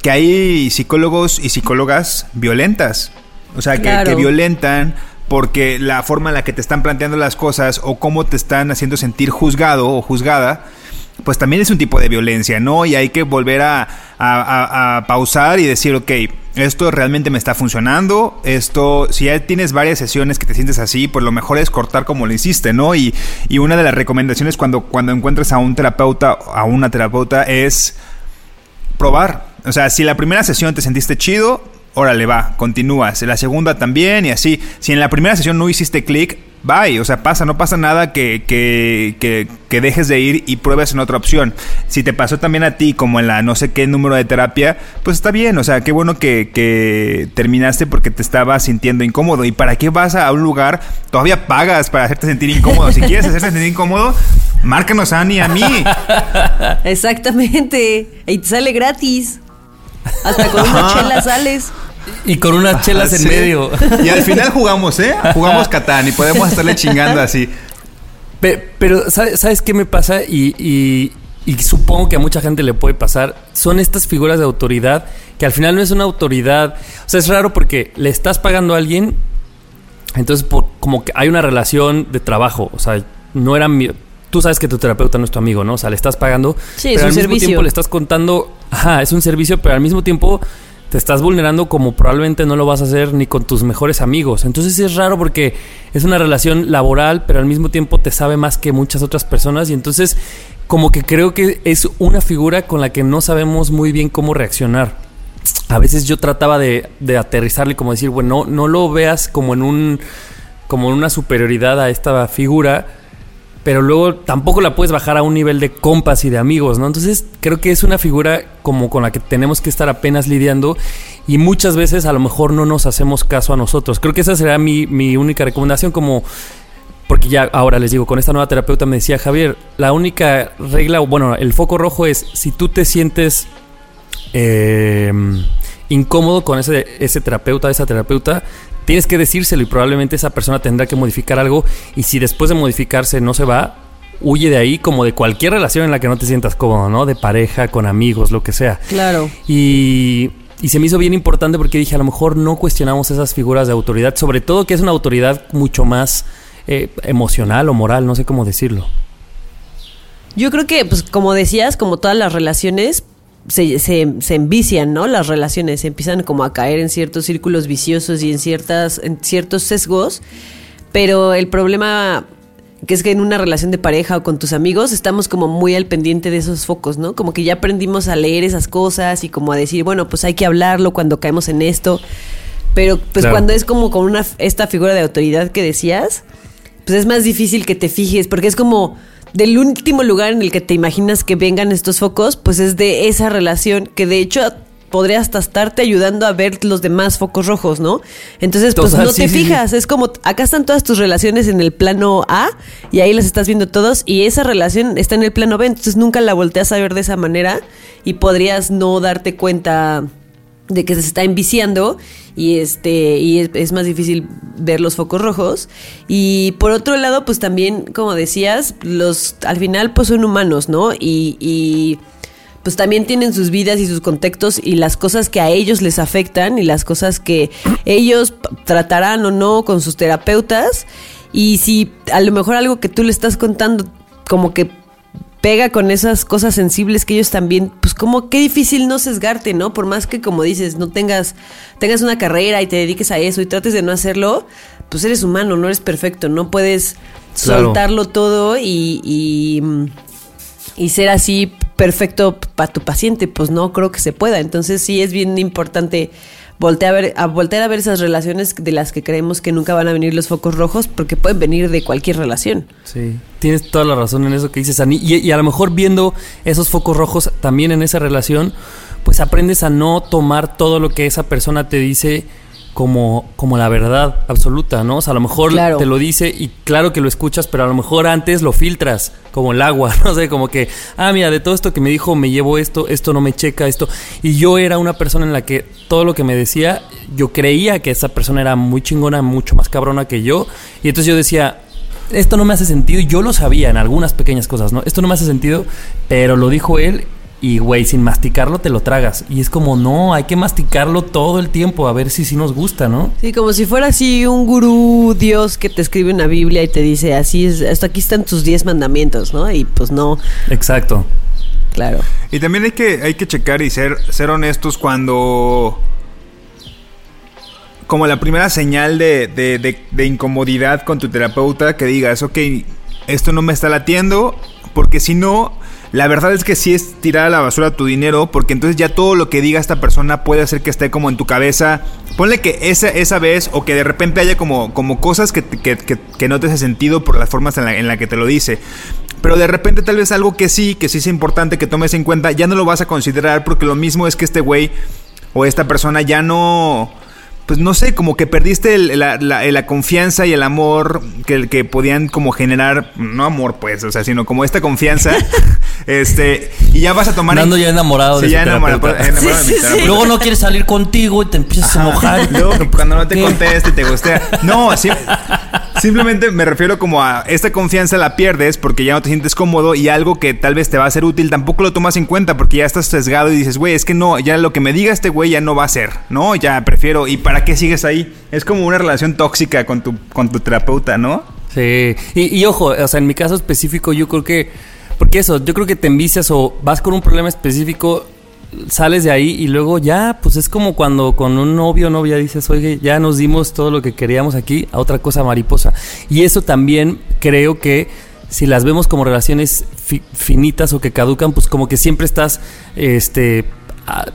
que hay psicólogos y psicólogas violentas. O sea, que- que, violentan porque la forma en la que te están planteando las cosas o cómo te están haciendo sentir juzgado o juzgada, pues también es un tipo de violencia, ¿no? Y hay que volver a, pausar y decir, ok, esto realmente me está funcionando, esto, si ya tienes varias sesiones que te sientes así, pues lo mejor es cortar como lo hiciste, ¿no? Y, una de las recomendaciones cuando, cuando encuentres a un terapeuta, a una terapeuta, es probar. O sea, si la primera sesión te sentiste chido, órale, va, continúas. La segunda también y así. Si en la primera sesión no hiciste clic, bye. O sea, pasa, no pasa nada que, que, que, que dejes de ir y pruebes en otra opción. Si te pasó también a ti, como en la no sé qué número de terapia, pues está bien. O sea, qué bueno que, que terminaste porque te estabas sintiendo incómodo. ¿Y para qué vas a un lugar? Todavía pagas para hacerte sentir incómodo. Si quieres hacerte sentir incómodo, márcanos a Ani a mí.
Exactamente. Y te sale gratis. Hasta con una chela sales.
Y con unas chelas en
Sí.
medio.
Y al final jugamos, ¿eh? Jugamos Catán y podemos estarle chingando así.
Pe- Pero, ¿sabes, ¿sabes qué me pasa? Y, y- y supongo que a mucha gente le puede pasar. Son estas figuras de autoridad que al final no es una autoridad. O sea, es raro porque le estás pagando a alguien. Entonces, por- como que hay una relación de trabajo. O sea, no era mi. Tú sabes que tu terapeuta no es tu amigo, ¿no? O sea, le estás pagando.
Sí, es
pero
un
al mismo
servicio.
tiempo le estás contando. Ajá, es un servicio, pero al mismo tiempo te estás vulnerando como probablemente no lo vas a hacer ni con tus mejores amigos. Entonces es raro porque es una relación laboral, pero al mismo tiempo te sabe más que muchas otras personas y entonces como que creo que es una figura con la que no sabemos muy bien cómo reaccionar. A veces yo trataba de, de aterrizarle como decir, bueno, no, no lo veas como en un como en una superioridad a esta figura, pero luego tampoco la puedes bajar a un nivel de compas y de amigos, ¿no? Entonces creo que es una figura como con la que tenemos que estar apenas lidiando y muchas veces a lo mejor no nos hacemos caso a nosotros. Creo que esa será mi, mi única recomendación como... Porque ya ahora les digo, con esta nueva terapeuta me decía Javier, la única regla, bueno, el foco rojo es si tú te sientes eh, incómodo con ese, ese terapeuta, esa terapeuta, tienes que decírselo y probablemente esa persona tendrá que modificar algo y si después de modificarse no se va, huye de ahí como de cualquier relación en la que no te sientas cómodo, ¿no? De pareja, con amigos, lo que sea.
Claro.
Y, y se me hizo bien importante porque dije, a lo mejor no cuestionamos esas figuras de autoridad, sobre todo que es una autoridad mucho más eh, emocional o moral, no sé cómo decirlo.
Yo creo que, pues, como decías, como todas las relaciones, se, se, se envician, ¿no? Las relaciones se empiezan como a caer en ciertos círculos viciosos y en ciertas, en ciertos sesgos. Pero el problema que es que en una relación de pareja o con tus amigos estamos como muy al pendiente de esos focos, ¿no? Como que ya aprendimos a leer esas cosas y como a decir, bueno, pues hay que hablarlo cuando caemos en esto. Pero pues
Claro.
cuando es como con una esta figura de autoridad que decías, pues es más difícil que te fijes, porque es como del último lugar en el que te imaginas que vengan estos focos, pues es de esa relación que de hecho podría hasta estarte ayudando a ver los demás focos rojos, ¿no? Entonces, pues
Total,
no
sí,
te
sí, sí.
fijas, es como acá están todas tus relaciones en el plano A y ahí las estás viendo todos y esa relación está en el plano B, entonces nunca la volteas a ver de esa manera y podrías no darte cuenta de que se está enviciando y este y es, es más difícil ver los focos rojos. Y por otro lado pues también como decías los al final pues son humanos no y, y, pues también tienen sus vidas y sus contextos y las cosas que a ellos les afectan y las cosas que ellos tratarán o no con sus terapeutas. Y si a lo mejor algo que tú le estás contando como que pega con esas cosas sensibles que ellos también, pues como qué difícil no sesgarte, ¿no? Por más que como dices, no tengas, tengas una carrera y te dediques a eso y trates de no hacerlo, pues eres humano, no eres perfecto, no puedes
Claro.
soltarlo todo y, y, y ser así perfecto para tu paciente, pues no creo que se pueda. Entonces sí es bien importante voltear a ver, a voltear a ver esas relaciones de las que creemos que nunca van a venir los focos rojos, porque pueden venir de cualquier relación.
Sí, tienes toda la razón en eso que dices, Ani. Y, y a lo mejor viendo esos focos rojos también en esa relación, pues aprendes a no tomar todo lo que esa persona te dice como, como la verdad absoluta, ¿no? O sea, a lo mejor
Claro.
te lo dice y claro que lo escuchas, pero a lo mejor antes lo filtras, como el agua, no sé, como que, ah, mira, de todo esto que me dijo me llevo esto, esto no me checa, esto. Y yo era una persona en la que todo lo que me decía, yo creía que esa persona era muy chingona, mucho más cabrona que yo. Y entonces yo decía, esto no me hace sentido. y Yo lo sabía en algunas pequeñas cosas, ¿no? Esto no me hace sentido, pero lo dijo él y, güey, sin masticarlo te lo tragas. Y es como, no, hay que masticarlo todo el tiempo a ver si sí nos gusta, ¿no?
Sí, como si fuera así un gurú Dios que te escribe una Biblia y te dice, así es, hasta aquí están tus 10 mandamientos, ¿no? Y pues no,
Exacto.
claro.
Y también hay que, hay que checar y ser, ser honestos cuando. Como la primera señal de, de- de- de incomodidad con tu terapeuta, que digas, ok, esto no me está latiendo, porque si no, la verdad es que sí es tirar a la basura tu dinero, porque entonces ya todo lo que diga esta persona puede hacer que esté como en tu cabeza. Ponle que esa, esa vez, o que de repente haya como, como cosas que, que, no te hace sentido por las formas en la, en la que te lo dice. Pero de repente tal vez algo que sí, que sí es importante que tomes en cuenta, ya no lo vas a considerar porque lo mismo es que este güey o esta persona ya no... Pues no sé, como que perdiste el- la, la- la confianza y el amor que, que podían como generar, no amor pues, o sea, sino como esta confianza, este, y ya vas a tomar...
Nando ya enamorado de
Sí, ya enamorado,
Sí, sí.
Luego no quiere salir contigo y te empiezas a mojar.
Luego, cuando no te conteste y te gustea. No, sí- simplemente me refiero como a esta confianza la pierdes porque ya no te sientes cómodo y algo que tal vez te va a ser útil tampoco lo tomas en cuenta porque ya estás sesgado y dices, güey, es que no, ya lo que me diga este güey ya no va a ser, ¿no? Ya prefiero. ¿Y para qué sigues ahí? Es como una relación tóxica con tu, con tu terapeuta, ¿no?
Sí, y, ojo, o sea, en mi caso específico yo creo que, porque eso, yo creo que te envicias o vas con un problema específico, sales de ahí y luego ya, pues es como cuando con un novio o novia dices, oye, ya nos dimos todo lo que queríamos aquí a otra cosa mariposa. Y eso también creo que si las vemos como relaciones fi- finitas o que caducan, pues como que siempre estás, este... a-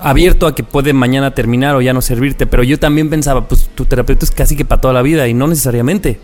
abierto a que puede mañana terminar o ya no servirte, pero yo también pensaba, pues tu terapeuta es casi que para toda la vida y no necesariamente.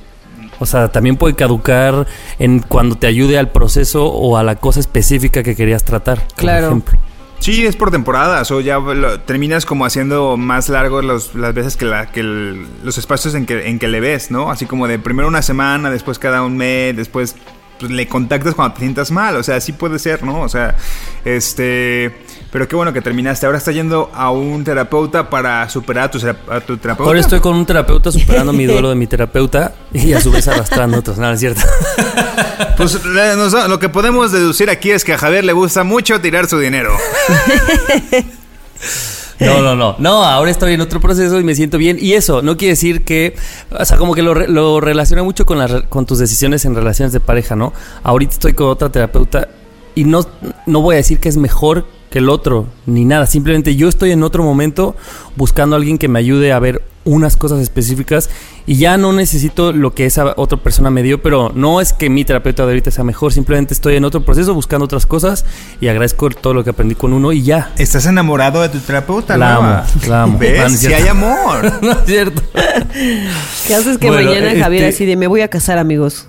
O sea, también puede caducar en cuando te ayude al proceso o a la cosa específica que querías tratar. por
Claro.
ejemplo.
Sí, es por temporadas o ya lo- terminas como haciendo más largos los- las veces que, la, que el- los espacios en que, en que le ves, ¿no? Así como de primero una semana, después cada un mes, después pues, le contactas cuando te sientas mal, o sea, sí puede ser, ¿no? O sea, este... Pero qué bueno que terminaste. Ahora estás yendo a un terapeuta para superar a tu, tera- a tu terapeuta.
Ahora estoy con un terapeuta superando mi duelo de mi terapeuta y a su vez arrastrando otros. Nada, es cierto.
Pues da- lo que podemos deducir aquí es que a Javier le gusta mucho tirar su dinero.
No, no, no. No, ahora estoy en otro proceso y me siento bien. Y eso no quiere decir que. O sea, como que lo, lo relaciona mucho con, re- con tus decisiones en relaciones de pareja, ¿no? Ahorita estoy con otra terapeuta y no, no voy a decir que es mejor que el otro, ni nada. Simplemente yo estoy en otro momento buscando a alguien que me ayude a ver unas cosas específicas y ya no necesito lo que esa otra persona me dio, pero no es que mi terapeuta de ahorita sea mejor, simplemente estoy en otro proceso buscando otras cosas y agradezco todo lo que aprendí con uno y ya.
¿Estás enamorado de tu terapeuta?
La
nueva?
amo, la amo.
¿Ves?
Ah, no
Si hay amor.
no es cierto.
¿Qué haces que
Bueno,
mañana Javier
este-
así de me voy a casar, amigos?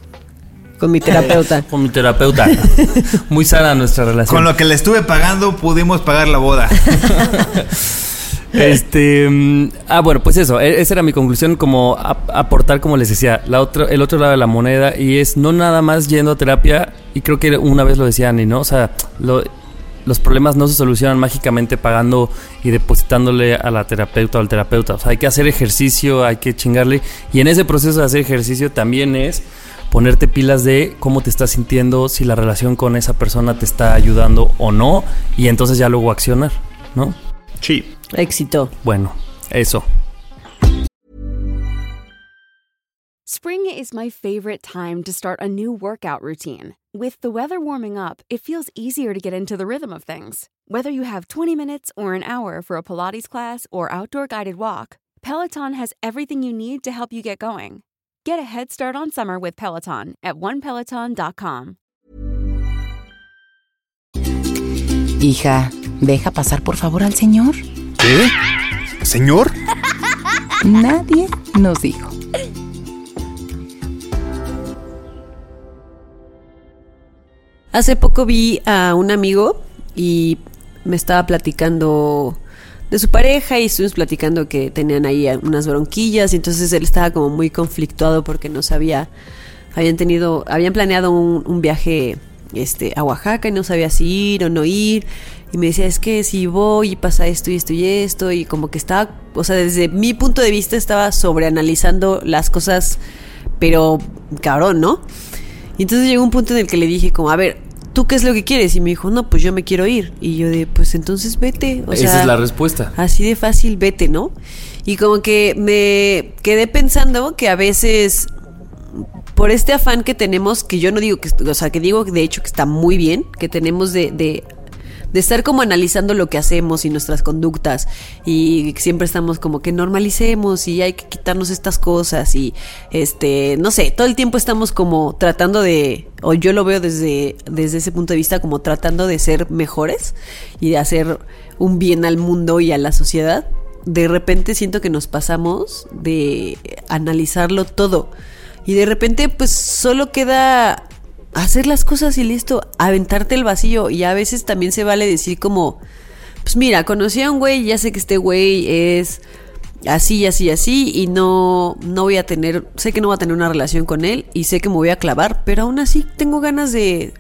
Con mi terapeuta.
Con mi terapeuta. Muy sana nuestra relación.
Con lo que le estuve pagando pudimos pagar la boda.
Este, mm, ah, bueno, pues eso, e- esa era mi conclusión, como ap- aportar, como les decía, la otra, el otro lado de la moneda y es no nada más yendo a terapia y creo que una vez lo decía Ani, ¿no? O sea, lo- los problemas no se solucionan mágicamente pagando y depositándole a la terapeuta o al terapeuta. O sea, hay que hacer ejercicio, hay que chingarle y en ese proceso de hacer ejercicio también es ponerte pilas de cómo te estás sintiendo, si la relación con esa persona te está ayudando o no y entonces ya luego accionar, ¿no?
Sí.
Éxito.
Bueno, eso.
Spring is my favorite time to start a new workout routine. With the weather warming up, it feels easier to get into the rhythm of things. Whether you have 20 minutes or an hour for a Pilates class or outdoor guided walk, Peloton has everything you need to help you get going. Get a head start on summer with Peloton at onepeloton.com.
Hija, deja pasar por favor al señor.
¿Qué? ¿Señor?
Nadie nos dijo.
Hace poco vi a un amigo y me estaba platicando de su pareja y estuvimos platicando que tenían ahí unas bronquillas y entonces él estaba como muy conflictuado porque no sabía, habían tenido, habían planeado un, viaje este, a Oaxaca y no sabía si ir o no ir y me decía es que si voy y pasa esto y esto y esto y como que estaba, o sea, desde mi punto de vista estaba sobreanalizando las cosas, pero cabrón, ¿no? Y entonces llegó un punto en el que le dije como, a ver, ¿tú qué es lo que quieres? Y me dijo, no, pues yo me quiero ir. Y yo de, pues entonces vete. O
Esa
sea,
es la respuesta.
Así de fácil, vete, ¿no? Y como que me quedé pensando que a veces, por este afán que tenemos, que yo no digo que, o sea, que digo de hecho que está muy bien, que tenemos de, de, de estar como analizando lo que hacemos y nuestras conductas y siempre estamos como que normalicemos y hay que quitarnos estas cosas y este no sé todo el tiempo estamos como tratando de o yo lo veo desde desde ese punto de vista como tratando de ser mejores y de hacer un bien al mundo y a la sociedad. De repente siento que nos pasamos de analizarlo todo y de repente pues solo queda hacer las cosas y listo, aventarte el vacío. Y a veces también se vale decir como, pues mira, conocí a un güey ya sé que este güey es así, así, así, y no, no voy a tener, sé que no voy a tener una relación con él y sé que me voy a clavar, pero aún así tengo ganas de,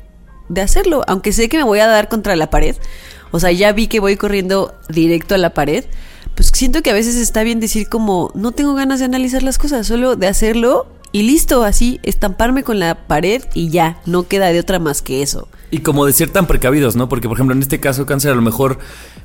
de hacerlo, aunque sé que me voy a dar contra la pared. O sea, ya vi que voy corriendo directo a la pared. Pues siento que a veces está bien decir como, no tengo ganas de analizar las cosas, solo de hacerlo y listo, así, estamparme con la pared y ya, no queda de otra más que eso.
Y como de ser tan precavidos, ¿no? Porque, por ejemplo, en este caso, cáncer, a lo mejor,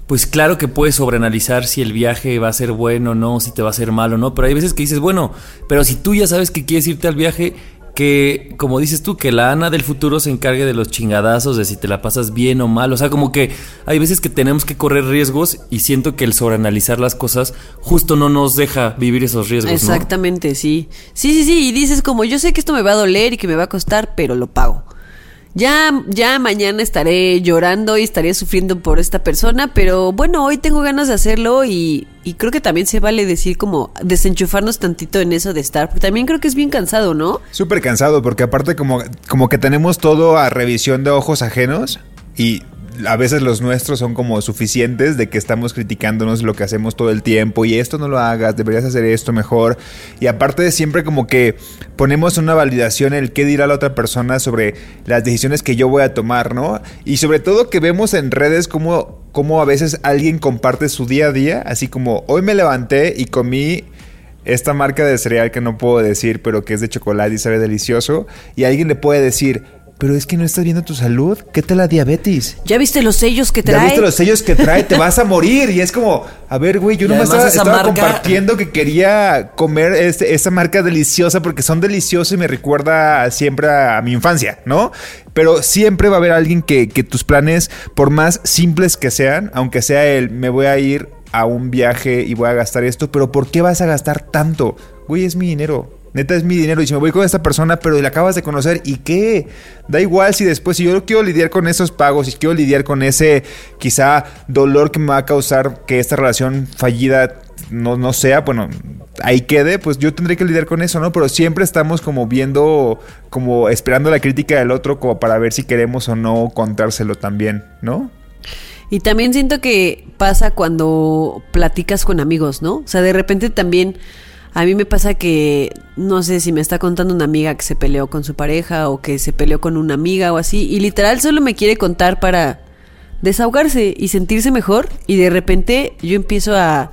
pues claro que puedes sobreanalizar si el viaje va a ser bueno o no, si te va a ser malo o no, pero hay veces que dices, bueno, pero si tú ya sabes que quieres irte al viaje, que, como dices tú, que la Ana del futuro se encargue de los chingadazos, de si te la pasas bien o mal. O sea, como que hay veces que tenemos que correr riesgos y siento que el sobreanalizar las cosas justo no nos deja vivir esos riesgos.
Exactamente, sí. Sí, sí, sí, y dices como, yo sé que esto me va a doler y que me va a costar, pero lo pago. Ya, ya mañana estaré llorando y estaré sufriendo por esta persona, pero bueno, hoy tengo ganas de hacerlo y, y creo que también se vale decir como desenchufarnos tantito en eso de estar, porque también creo que es bien cansado, ¿no?
Súper cansado, porque aparte como, como que tenemos todo a revisión de ojos ajenos y a veces los nuestros son como suficientes de que estamos criticándonos lo que hacemos todo el tiempo y esto no lo hagas, deberías hacer esto mejor. Y aparte de siempre como que ponemos una validación en el qué dirá la otra persona sobre las decisiones que yo voy a tomar, ¿no? Y sobre todo que vemos en redes como, como a veces alguien comparte su día a día, así como hoy me levanté y comí esta marca de cereal que no puedo decir, pero que es de chocolate y sabe delicioso, y alguien le puede decir, pero es que no estás viendo tu salud. ¿Qué tal la diabetes?
¿Ya viste los sellos que
¿Ya
trae?
viste los sellos que trae? Te vas a morir. Y es como, a ver, güey, yo
Y
no me estaba,
marca-
compartiendo que quería comer este- esa marca deliciosa porque son deliciosos y me recuerda siempre a, mi infancia, ¿no? Pero siempre va a haber alguien que, que tus planes, por más simples que sean, aunque sea el me voy a ir a un viaje y voy a gastar esto, pero ¿por qué vas a gastar tanto? Güey, es mi dinero. Neta es mi dinero y si me voy con esta persona, pero la acabas de conocer y qué, da igual si después, si yo quiero lidiar con esos pagos, si quiero lidiar con ese quizá dolor que me va a causar que esta relación fallida no, no sea, bueno, ahí quede, pues yo tendré que lidiar con eso, ¿no? Pero siempre estamos como viendo, como esperando la crítica del otro como para ver si queremos o no contárselo también, ¿no?
Y también siento que pasa cuando platicas con amigos, ¿no? O sea, de repente también a mí me pasa que no sé si me está contando una amiga que se peleó con su pareja o que se peleó con una amiga o así y literal solo me quiere contar para desahogarse y sentirse mejor y de repente yo empiezo a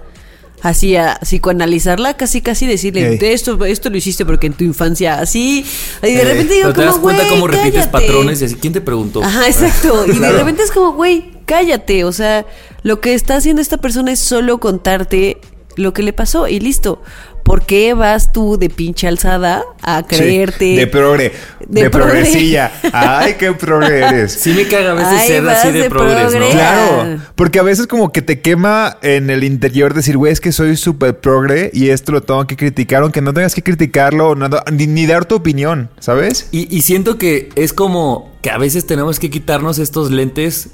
así a psicoanalizarla, casi casi decirle,
Ey.
"De esto esto lo hiciste porque en tu infancia así y de
Eh,
repente digo
te das
como,
cuenta
"Güey,
cómo repites
cállate".
patrones y así. ¿Quién te preguntó?
Ajá, exacto. Y de repente es como, güey, cállate. O sea, lo que está haciendo esta persona es solo contarte lo que le pasó y listo. ¿Por qué vas tú de pinche alzada a
Sí,
creerte?
de progre, de,
de progre.
progresilla. Ay, qué progre eres.
Sí me caga a veces
Ay,
ser así de,
de
progres, ¿no?
progre.
Claro, porque a veces como que te quema en el interior decir, güey, es que soy súper progre y esto lo tengo que criticar, aunque no tengas que criticarlo nada, ni, ni dar tu opinión, ¿sabes?
Y, y siento que es como que a veces tenemos que quitarnos estos lentes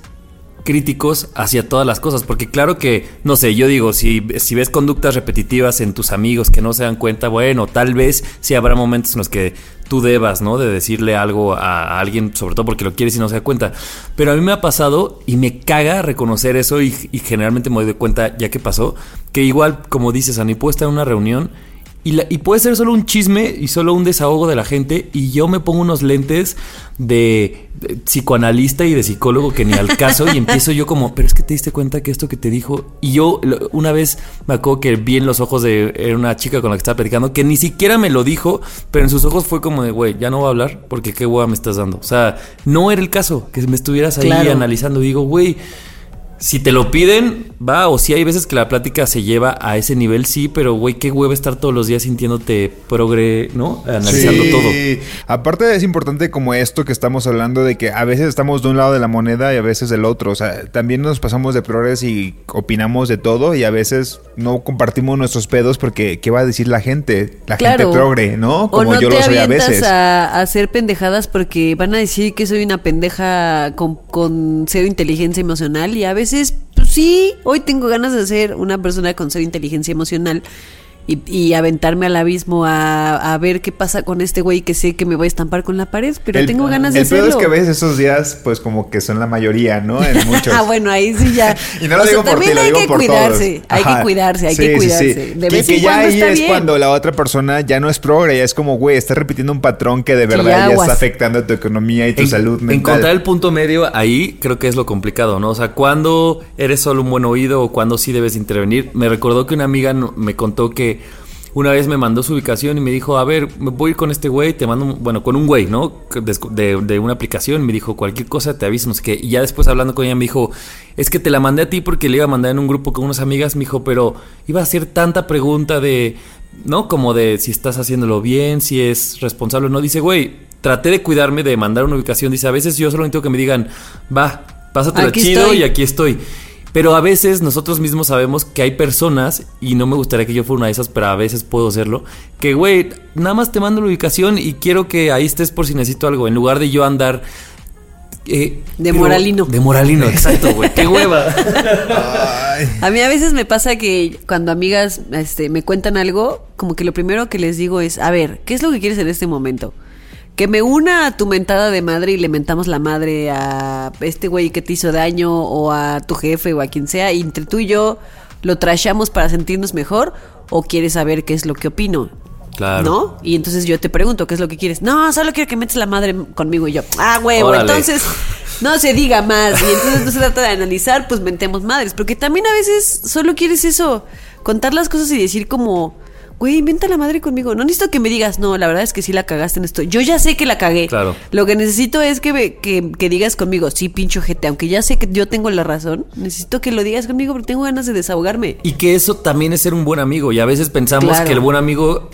críticos hacia todas las cosas, porque claro que, no sé, yo digo, si, si ves conductas repetitivas en tus amigos que no se dan cuenta, bueno, tal vez sí habrá momentos en los que tú debas, ¿no? De decirle algo a, alguien, sobre todo porque lo quieres y no se da cuenta. Pero a mí me ha pasado y me caga reconocer eso y, y generalmente me doy cuenta ya que pasó, que igual, como dices, Ani, puedo estar en una reunión y, la- y puede ser solo un chisme y solo un desahogo de la gente y yo me pongo unos lentes de, de psicoanalista y de psicólogo que ni al caso y empiezo yo como, pero es que te diste cuenta que esto que te dijo y yo lo- una vez me acuerdo que vi en los ojos de era una chica con la que estaba platicando que ni siquiera me lo dijo, pero en sus ojos fue como de, güey, ya no voy a hablar porque qué hueá me estás dando. O sea, no era el caso que me estuvieras ahí
Claro.
analizando. Digo, güey, si te lo piden, va, o si hay veces que la plática se lleva a ese nivel, sí, pero güey, qué hueva estar todos los días sintiéndote progre, ¿no? Analizando
Sí.
todo.
Aparte es importante como esto que estamos hablando de que a veces estamos de un lado de la moneda y a veces del otro. O sea, también nos pasamos de progres y opinamos de todo y a veces no compartimos nuestros pedos porque ¿qué va a decir la gente? La gente progre, ¿no? Como
o no
yo
te
lo soy a veces.
A, a hacer pendejadas porque van a decir que soy una pendeja con, con cero inteligencia emocional y a veces, sí, hoy tengo ganas de ser una persona con cero inteligencia emocional y, y aventarme al abismo a, a ver qué pasa con este güey que sé que me voy a estampar con la pared, pero
El-
tengo ganas de
El pedo
hacerlo.
es que a veces esos días, pues como que son la mayoría, ¿no? En muchos.
Ah, bueno, ahí sí ya.
Y no lo
O sea,
digo por ti,
también
lo
hay
digo
que
por
cuidarse,
todos.
Hay
Ajá.
que cuidarse, hay
Sí,
que
sí,
cuidarse.
sí.
De
Que-
vez
que
en
ya
cuando
ahí
está
es
bien.
cuando la otra persona ya no es progre, ya es como, güey, está repitiendo un patrón que de verdad
ya
está afectando tu economía y tu
En-
salud mental.
Encontrar el punto medio ahí creo que es lo complicado, ¿no? O sea, cuando eres solo un buen oído o cuando sí debes intervenir. Me recordó que una amiga me contó que una vez me mandó su ubicación y me dijo, a ver, me voy con este güey, te mando, bueno, con un güey, ¿no? De, de una aplicación, me dijo, cualquier cosa te aviso, no sé qué. Y ya después hablando con ella me dijo, es que te la mandé a ti porque le iba a mandar en un grupo con unas amigas, me dijo, pero iba a hacer tanta pregunta de, ¿no? Como de si estás haciéndolo bien, si es responsable o no. Dice, güey, traté de cuidarme de mandar una ubicación. Dice, a veces yo solo necesito que me digan, va, pásatela
Aquí
chido
estoy.
y aquí estoy. Pero a veces nosotros mismos sabemos que hay personas, y no me gustaría que yo fuera una de esas, pero a veces puedo serlo, que, güey, nada más te mando la ubicación y quiero que ahí estés por si necesito algo, en lugar de yo andar... eh,
De
pero-
moralino.
De moralino, exacto, güey. Qué hueva.
A mí a veces me pasa que cuando amigas este, me cuentan algo, como que lo primero que les digo es, a ver, ¿qué es lo que quieres en este momento? Que me una a tu mentada de madre y le mentamos la madre a este güey que te hizo daño o a tu jefe o a quien sea, y entre tú y yo lo trashamos para sentirnos mejor, o quieres saber qué es lo que opino.
Claro.
¿No? Y entonces yo te pregunto, ¿qué es lo que quieres? No, solo quiero que metas la madre conmigo y yo. Ah, huevo, entonces no se diga más. Y entonces no se trata de analizar, pues mentemos madres. Porque también a veces solo quieres eso, contar las cosas y decir como, güey, inventa la madre conmigo. No necesito que me digas, no, la verdad es que sí la cagaste en esto. Yo ya sé que la cagué.
Claro.
Lo que necesito es que, me- que, que digas conmigo, sí, pincho gente, aunque ya sé que yo tengo la razón, necesito que lo digas conmigo porque tengo ganas de desahogarme.
Y que eso también es ser un buen amigo. Y a veces pensamos
Claro.
que el buen amigo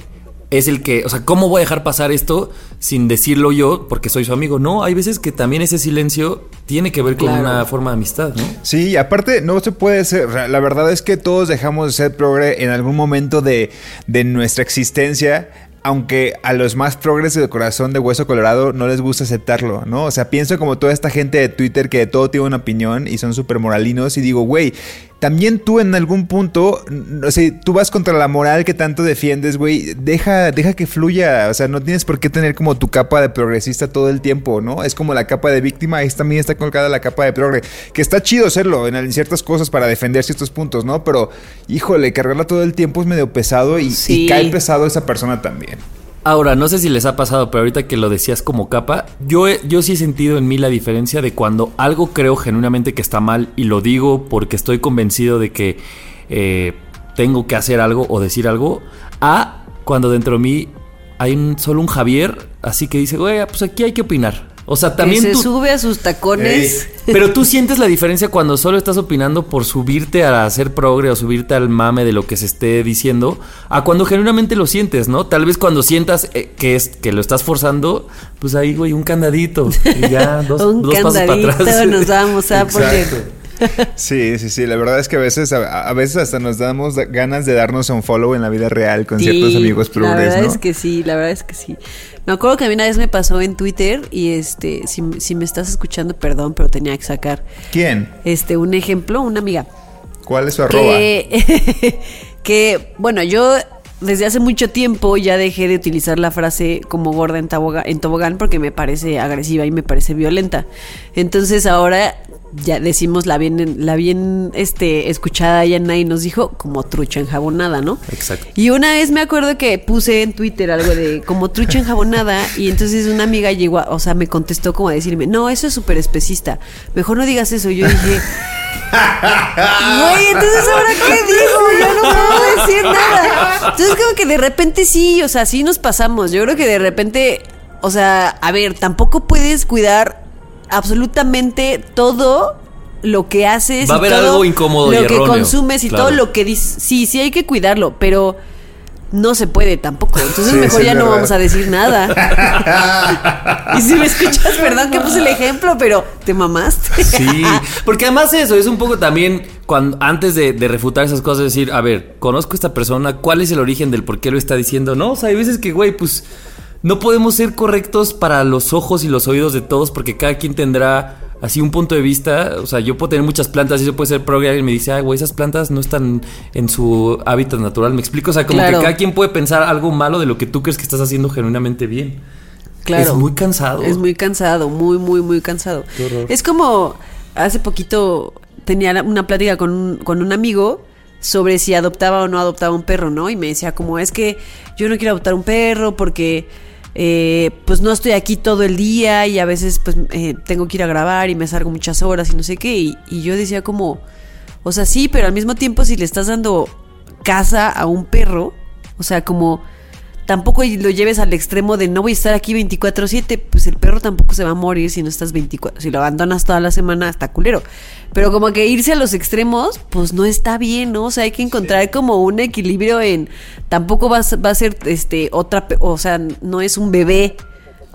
es el que, o sea, ¿cómo voy a dejar pasar esto sin decirlo yo porque soy su amigo? No, hay veces que también ese silencio tiene que ver con
Claro.
una forma de amistad, ¿no?
Sí, y aparte no se puede ser, la verdad es que todos dejamos de ser progre en algún momento de, de nuestra existencia, aunque a los más progres de corazón de hueso colorado no les gusta aceptarlo, ¿no? O sea, pienso como toda esta gente de Twitter que de todo tiene una opinión y son súper moralinos y digo, güey, también tú en algún punto, o sea, tú vas contra la moral que tanto defiendes, güey, deja, deja que fluya, o sea, no tienes por qué tener como tu capa de progresista todo el tiempo, ¿no? Es como la capa de víctima, ahí también está colgada la capa de progre, que está chido serlo en, ciertas cosas para defender ciertos puntos, ¿no? Pero, híjole, cargarla todo el tiempo es medio pesado y, y cae pesado esa persona también.
Ahora, no sé si les ha pasado, pero ahorita que lo decías como capa, yo, he- yo sí he sentido en mí la diferencia de cuando algo creo genuinamente que está mal y lo digo porque estoy convencido de que eh, tengo que hacer algo o decir algo, a cuando dentro de mí hay un- solo un Javier, así que dice, güey, pues aquí hay que opinar. O sea, también
que se
tú...
sube a sus tacones.
Pero tú sientes la diferencia cuando solo estás opinando por subirte a hacer progre o subirte al mame de lo que se esté diciendo, a cuando genuinamente lo sientes, ¿no? Tal vez cuando sientas eh, que es que lo estás forzando, pues ahí, güey, un candadito y ya dos,
Un
dos pasos para atrás.
nos vamos a poner.
Sí, sí, sí, la verdad es que a veces, a, a veces hasta nos damos da- ganas de darnos un follow en la vida real con ciertos amigos
La
progres,
verdad
¿no?
es que sí, la verdad es que sí. Me acuerdo que a mí una vez me pasó en Twitter y este, si, si me estás escuchando, perdón, pero tenía que sacar
¿Quién?
este un ejemplo, una amiga.
¿Cuál es su arroba?
Que, que, bueno, yo desde hace mucho tiempo ya dejé de utilizar la frase como gorda en, taboga- en tobogán porque me parece agresiva y me parece violenta. Entonces ahora ya decimos la bien, la bien este, escuchada y nadie nos dijo como trucha enjabonada, ¿no?
Exacto.
Y una vez me acuerdo que puse en Twitter algo de como trucha enjabonada y entonces una amiga llegó, a- o sea, me contestó como a decirme, no, eso es súper especista, mejor no digas eso. Y yo dije, güey, entonces ahora qué digo, yo no puedo decir nada. Entonces como que de repente sí, o sea, sí nos pasamos. Yo creo que de repente, o sea, a ver, tampoco puedes cuidar absolutamente todo lo que haces
Va a haber
todo
algo incómodo y
lo que
erróneo,
consumes y
claro.
todo lo que dices. Sí, sí hay que cuidarlo, pero no se puede tampoco. Entonces
Sí,
mejor
sí,
ya no
verdad.
vamos a decir nada. y si me escuchas, perdón que puse el ejemplo, pero te mamaste.
Sí, porque además eso es un poco también cuando antes de, de refutar esas cosas decir, a ver, conozco a esta persona, ¿cuál es el origen del por qué lo está diciendo? No, o sea, hay veces que, güey, pues no podemos ser correctos para los ojos y los oídos de todos porque cada quien tendrá así un punto de vista, o sea, yo puedo tener muchas plantas y eso puede ser progre y alguien me dice, ay, güey, esas plantas no están en su hábitat natural, me explico, o sea, como
Claro.
que cada quien puede pensar algo malo de lo que tú crees que estás haciendo genuinamente bien.
Claro.
Es muy cansado.
Es muy cansado, muy, muy, muy cansado.
Qué horror.
Es como hace poquito tenía una plática con un, con un amigo sobre si adoptaba o no adoptaba un perro, ¿no? Y me decía como es que yo no quiero adoptar un perro porque eh, pues no estoy aquí todo el día y a veces pues eh, tengo que ir a grabar y me salgo muchas horas y no sé qué. Y, y yo decía como, o sea, sí, pero al mismo tiempo si le estás dando casa a un perro, o sea, como tampoco lo lleves al extremo de no voy a estar aquí 24/7, pues el perro tampoco se va a morir si no estás 24, si lo abandonas toda la semana está culero. Pero como que irse a los extremos, pues no está bien, ¿no? O sea, hay que encontrar como un equilibrio en tampoco va, a- va a ser este otra, o sea, no es un bebé.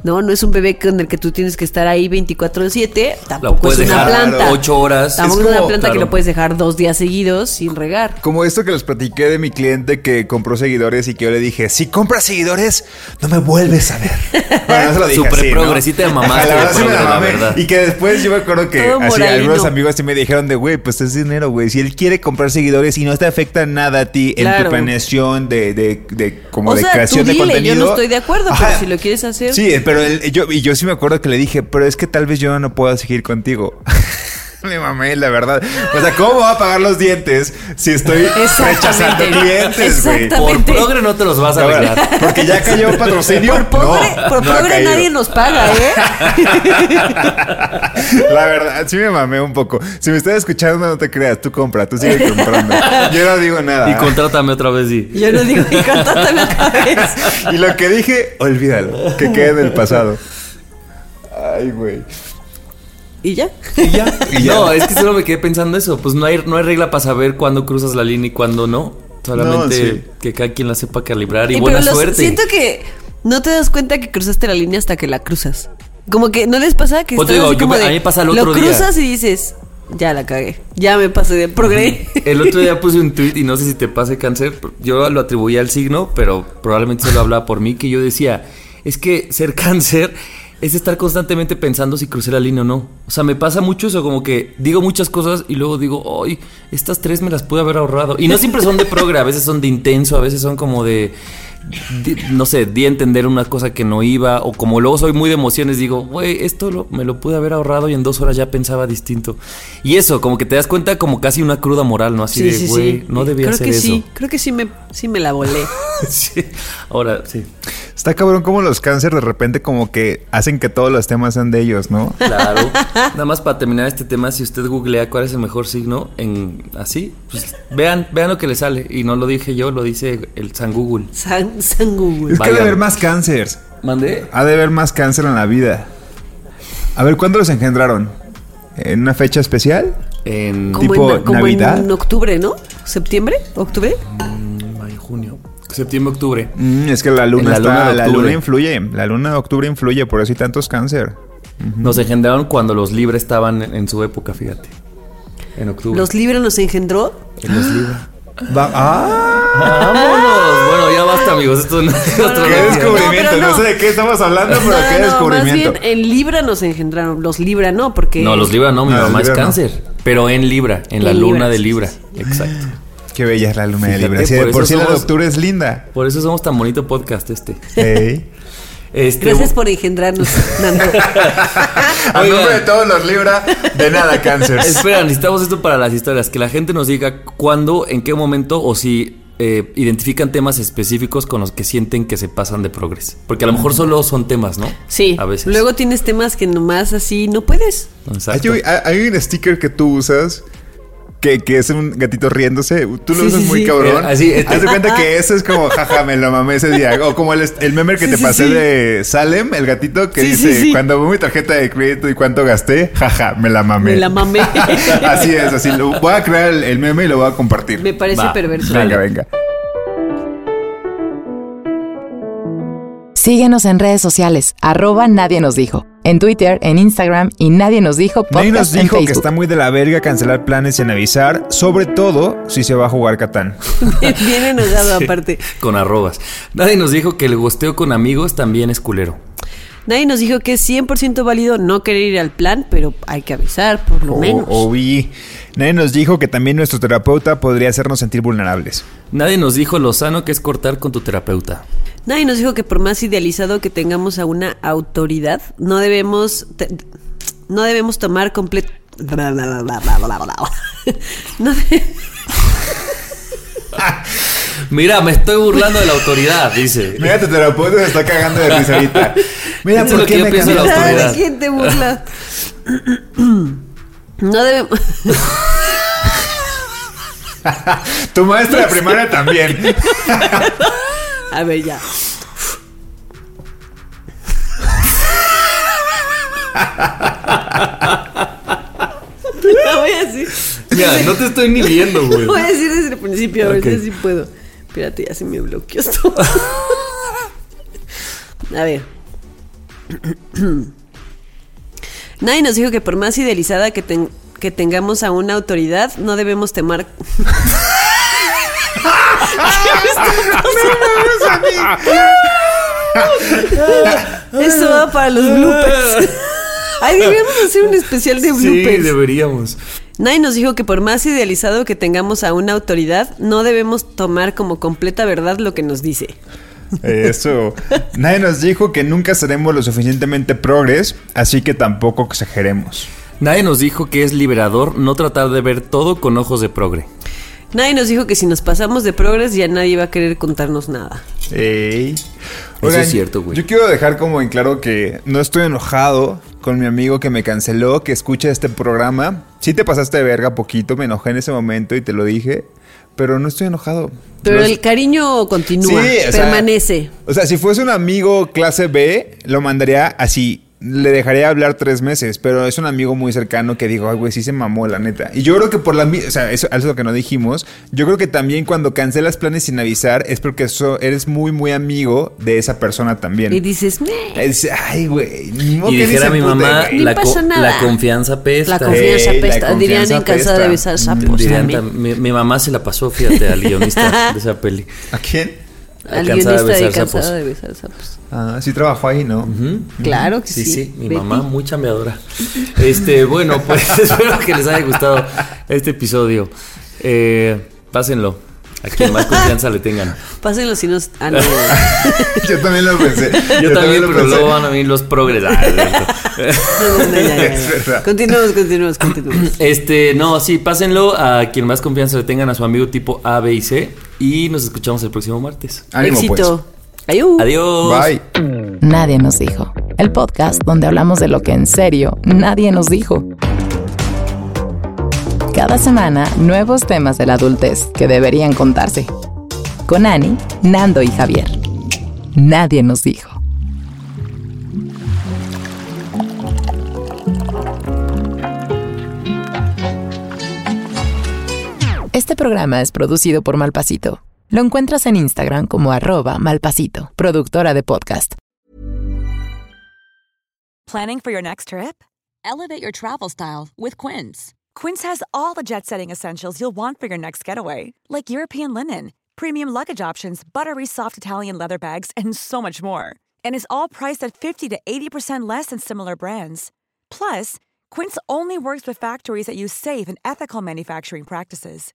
No, no es un bebé con el que tú tienes que estar ahí 24/7, tampoco
puedes
es una
dejar
planta.
ocho horas.
Tampoco
Es
es, una
como-
planta que
claro.
lo puedes dejar dos días seguidos sin regar.
Como esto que les platiqué de mi cliente que compró seguidores y que yo le dije, si compras seguidores, no me vuelves a ver. Bueno, no se lo dije
Súper
así, ¿no?
progresita de mamá,
la verdad sí me la
la
mamé.
verdad.
Y que después yo me acuerdo que así, algunos amigos sí me dijeron de, güey, pues es dinero, güey. Si él quiere comprar seguidores y no te afecta nada a ti en
Claro.
tu planeación de, de, de como
o
de
sea,
creación
tú
de
dile,
contenido.
yo no estoy de acuerdo,
Ajá.
pero si lo quieres hacer.
Sí, pero él- yo, y yo sí me acuerdo que le dije, pero es que tal vez yo no puedo seguir contigo. Me mamé, la verdad. O sea, ¿cómo voy a pagar los dientes si estoy rechazando clientes, güey?
Por progre no te los vas a arreglar.
Porque ya cayó patrocinio.
Por pobre,
no,
por
no caído.
nadie nos paga, ¿eh?
La verdad, sí me mamé un poco. Si me estás escuchando, no te creas. Tú compra, tú sigue comprando. Yo no digo nada.
Y contrátame otra vez y...
Yo no digo que contrátame otra vez.
Y lo que dije, olvídalo. Que quede en el pasado. Ay, güey.
¿Y ya?
Y ya. Y ya.
No, es que solo me quedé pensando eso. Pues no hay, no hay regla para saber cuándo cruzas la línea y cuándo no. Solamente
No, sí.
que cada quien la sepa calibrar y
Eh,
buena
pero los-
suerte.
Siento que no te das cuenta que cruzaste la línea hasta que la cruzas. Como que no les pasa que
Pues
estás
digo,
así
yo
como
me-
de,
a mí me pasa el
Lo
otro día.
cruzas y dices, ya la cagué. Ya me pasé de progre.
El otro día puse un tweet y no sé si te pase cáncer. Yo lo atribuía al signo, pero probablemente solo hablaba por mí. Que yo decía, es que ser cáncer es estar constantemente pensando si crucé la línea o no. O sea, me pasa mucho eso, como que digo muchas cosas y luego digo, ay, estas tres me las pude haber ahorrado. Y no siempre son de progre, a veces son de intenso, a veces son como de. no sé, di a entender una cosa que no iba, o como luego soy muy de emociones, digo, güey, esto lo- me lo pude haber ahorrado y en dos horas ya pensaba distinto. Y eso, como que te das cuenta como casi una cruda moral, ¿no? Así
Sí,
de,
sí,
güey,
sí.
no debía
creo
hacer
que
eso.
sí, creo que sí me, sí me la volé.
Sí. Ahora, sí.
Está cabrón como los cáncer de repente como que hacen que todos los temas sean de ellos, ¿no?
Claro. Nada más para terminar este tema, si usted googlea cuál es el mejor signo en así, pues vean, vean lo que le sale. Y no lo dije yo, lo dice el San Google.
San, San Google.
Es que ha de
Vayan.
haber más cáncer.
¿Mandé?
Ha de haber más cáncer en la vida. A ver, ¿cuándo los engendraron? ¿En una fecha especial?
En
Como,
tipo
en, como
Navidad.
en octubre, ¿no? ¿Septiembre? ¿Octubre?
mayo, junio, septiembre, octubre.
Mm, es que la luna,
la
está,
luna
la influye. La luna de octubre influye, por eso hay tantos cáncer.
Nos engendraron cuando los Libra estaban en, en su época, fíjate. En octubre.
¿Los Libra nos engendró?
En los Libra.
Va- ¡Ah!
¡Vámonos! Bueno, ya basta, amigos. Esto no es otro
¡Qué descubrimiento!
pero
No,
no.
sé de qué estamos hablando, pero
No,
qué
no, más
descubrimiento.
bien en Libra nos engendraron. Los Libra no, porque...
No, los Libra no, mi
No, los
mamá es cáncer. Pero en Libra, en la luna
Libra,
de
sí,
Libra.
sí,
Exacto.
Qué bella es la luna de Libra. Sí, de
por
por sí la de octubre es linda.
Por eso somos tan bonito podcast este.
Ey.
Este,
Gracias por engendrarnos, Nando.
A nombre de todos los Libra, de nada cáncer.
Espera, necesitamos esto para las historias. Que la gente nos diga cuándo, en qué momento o si eh, identifican temas específicos con los que sienten que se pasan de progres. Porque a lo mejor solo son temas, ¿no?
Sí.
A veces.
Luego tienes temas que nomás así no puedes.
Exacto.
Hay un sticker que tú usas que, que es un gatito riéndose. Tú lo
Sí,
usas
sí,
muy
sí.
cabrón.
Eh, así, este-
Haz de cuenta que eso es como, jaja, me lo mamé ese día. O como el, el meme que
Sí,
te
sí,
pasé
sí.
de Salem, el gatito que
Sí,
dice,
sí, sí.
cuando veo mi tarjeta de crédito y cuánto gasté, jaja, me la mamé.
Me la mamé.
así es, así. Lo, voy a crear el, el meme y lo voy a compartir.
Me parece
Va.
perverso.
Venga, venga.
Síguenos en redes sociales, arroba Nadie Nos Dijo. En Twitter, en Instagram y Nadie Nos Dijo
Nadie
podcast
nos
en
dijo que está muy de la verga cancelar planes sin avisar, sobre todo si se va a jugar Catán.
Bien enojado aparte.
Con arrobas. Nadie nos dijo que el gosteo con amigos también es culero.
Nadie nos dijo que es 100% válido no querer ir al plan, pero hay que avisar, por lo
O,
menos.
o vi. Nadie nos dijo que también nuestro terapeuta podría hacernos sentir vulnerables.
Nadie nos dijo lo sano que es cortar con tu terapeuta.
Nadie nos dijo que por más idealizado que tengamos a una autoridad, no debemos te- no debemos tomar completo no de-
Mira, me estoy burlando de la autoridad, dice.
Mira, tu terapeuta se está cagando de risa ahorita. Mira, ¿por qué me
pienso de la
cambiaste?
autoridad.
¿De quién te burlas? No debemos
Tu maestra de primaria también.
A ver, ya. Lo voy a decir.
Mira, no te estoy ni viendo, güey.
Lo voy a decir desde el principio, a ver
Ok.
si así puedo. Espérate, ya se me bloqueó esto. a ver. Nadie nos dijo que por más idealizada que, ten- que tengamos a una autoridad, no debemos temar. Esto va para los bloopers. Ay, deberíamos hacer un especial de
Sí,
bloopers.
deberíamos.
Nadie nos dijo que por más idealizado que tengamos a una autoridad, no debemos tomar como completa verdad lo que nos dice.
Eso. Nadie nos dijo que nunca seremos lo suficientemente progres, así que tampoco exageremos.
Nadie nos dijo que es liberador no tratar de ver todo con ojos de progre.
Nadie nos dijo que si nos pasamos de progres ya nadie va a querer contarnos nada.
Ey.
Eso es cierto, güey.
Yo quiero dejar como en claro que no estoy enojado con mi amigo que me canceló, que escucha este programa. Sí te pasaste de verga poquito, me enojé en ese momento y te lo dije, pero no estoy enojado.
Pero
Los-
el cariño continúa,
Sí, o sea,
permanece.
O sea, si fuese un amigo clase B, lo mandaría así. Le dejaría hablar tres meses, pero es un amigo muy cercano que digo, ay, güey, sí se mamó, la neta. Y yo creo que por la mi- o sea, eso, eso es lo que no dijimos. Yo creo que también cuando cancelas planes sin avisar es porque eso, eres muy, muy amigo de esa persona también.
Y dices.
Es- ay, güey, ni modo
Y dijera mi mamá, la,
pasa
co-
nada.
la confianza pesta.
La confianza
la
pesta. Dirían en cansada de besar sapos
Dirían mi, mi mamá se la pasó, fíjate, al guionista de esa peli.
¿A quién?
Al guionista de
besar
cansada
sapos.
de besar sapos.
Ah, sí trabajó ahí, ¿no?
Claro que sí.
Sí, sí, mi
Betty.
mamá muy chambeadora. Este, bueno, pues espero que les haya gustado este episodio. Eh, pásenlo. A quien más confianza le tengan.
Pásenlo si nos. Ah, no.
Yo también lo pensé.
Yo, también,
lo
pero
pensé.
luego van a venir los progres. Ah.
No, no, no, continuamos, continuamos.
Este, no, sí, pásenlo a quien más confianza le tengan a su amigo tipo A, B y C. Y nos escuchamos el próximo martes.
Ánimo, pues.
Éxito. Ayú.
Adiós.
Bye.
Nadie nos dijo. El podcast donde hablamos de lo que en serio nadie nos dijo. Cada semana, nuevos temas de la adultez que deberían contarse. Con Ani, Nando y Javier. Nadie nos dijo. Este programa es producido por Malpasito. Lo encuentras en Instagram como arroba malpasito, productora de podcast.
Planning for your next trip? Elevate your travel style with Quince. Quince has all the jet setting essentials you'll want for your next getaway, like European linen, premium luggage options, buttery soft Italian leather bags, and so much more. And is all priced at 50 to 80% less than similar brands. Plus, Quince only works with factories that use safe and ethical manufacturing practices.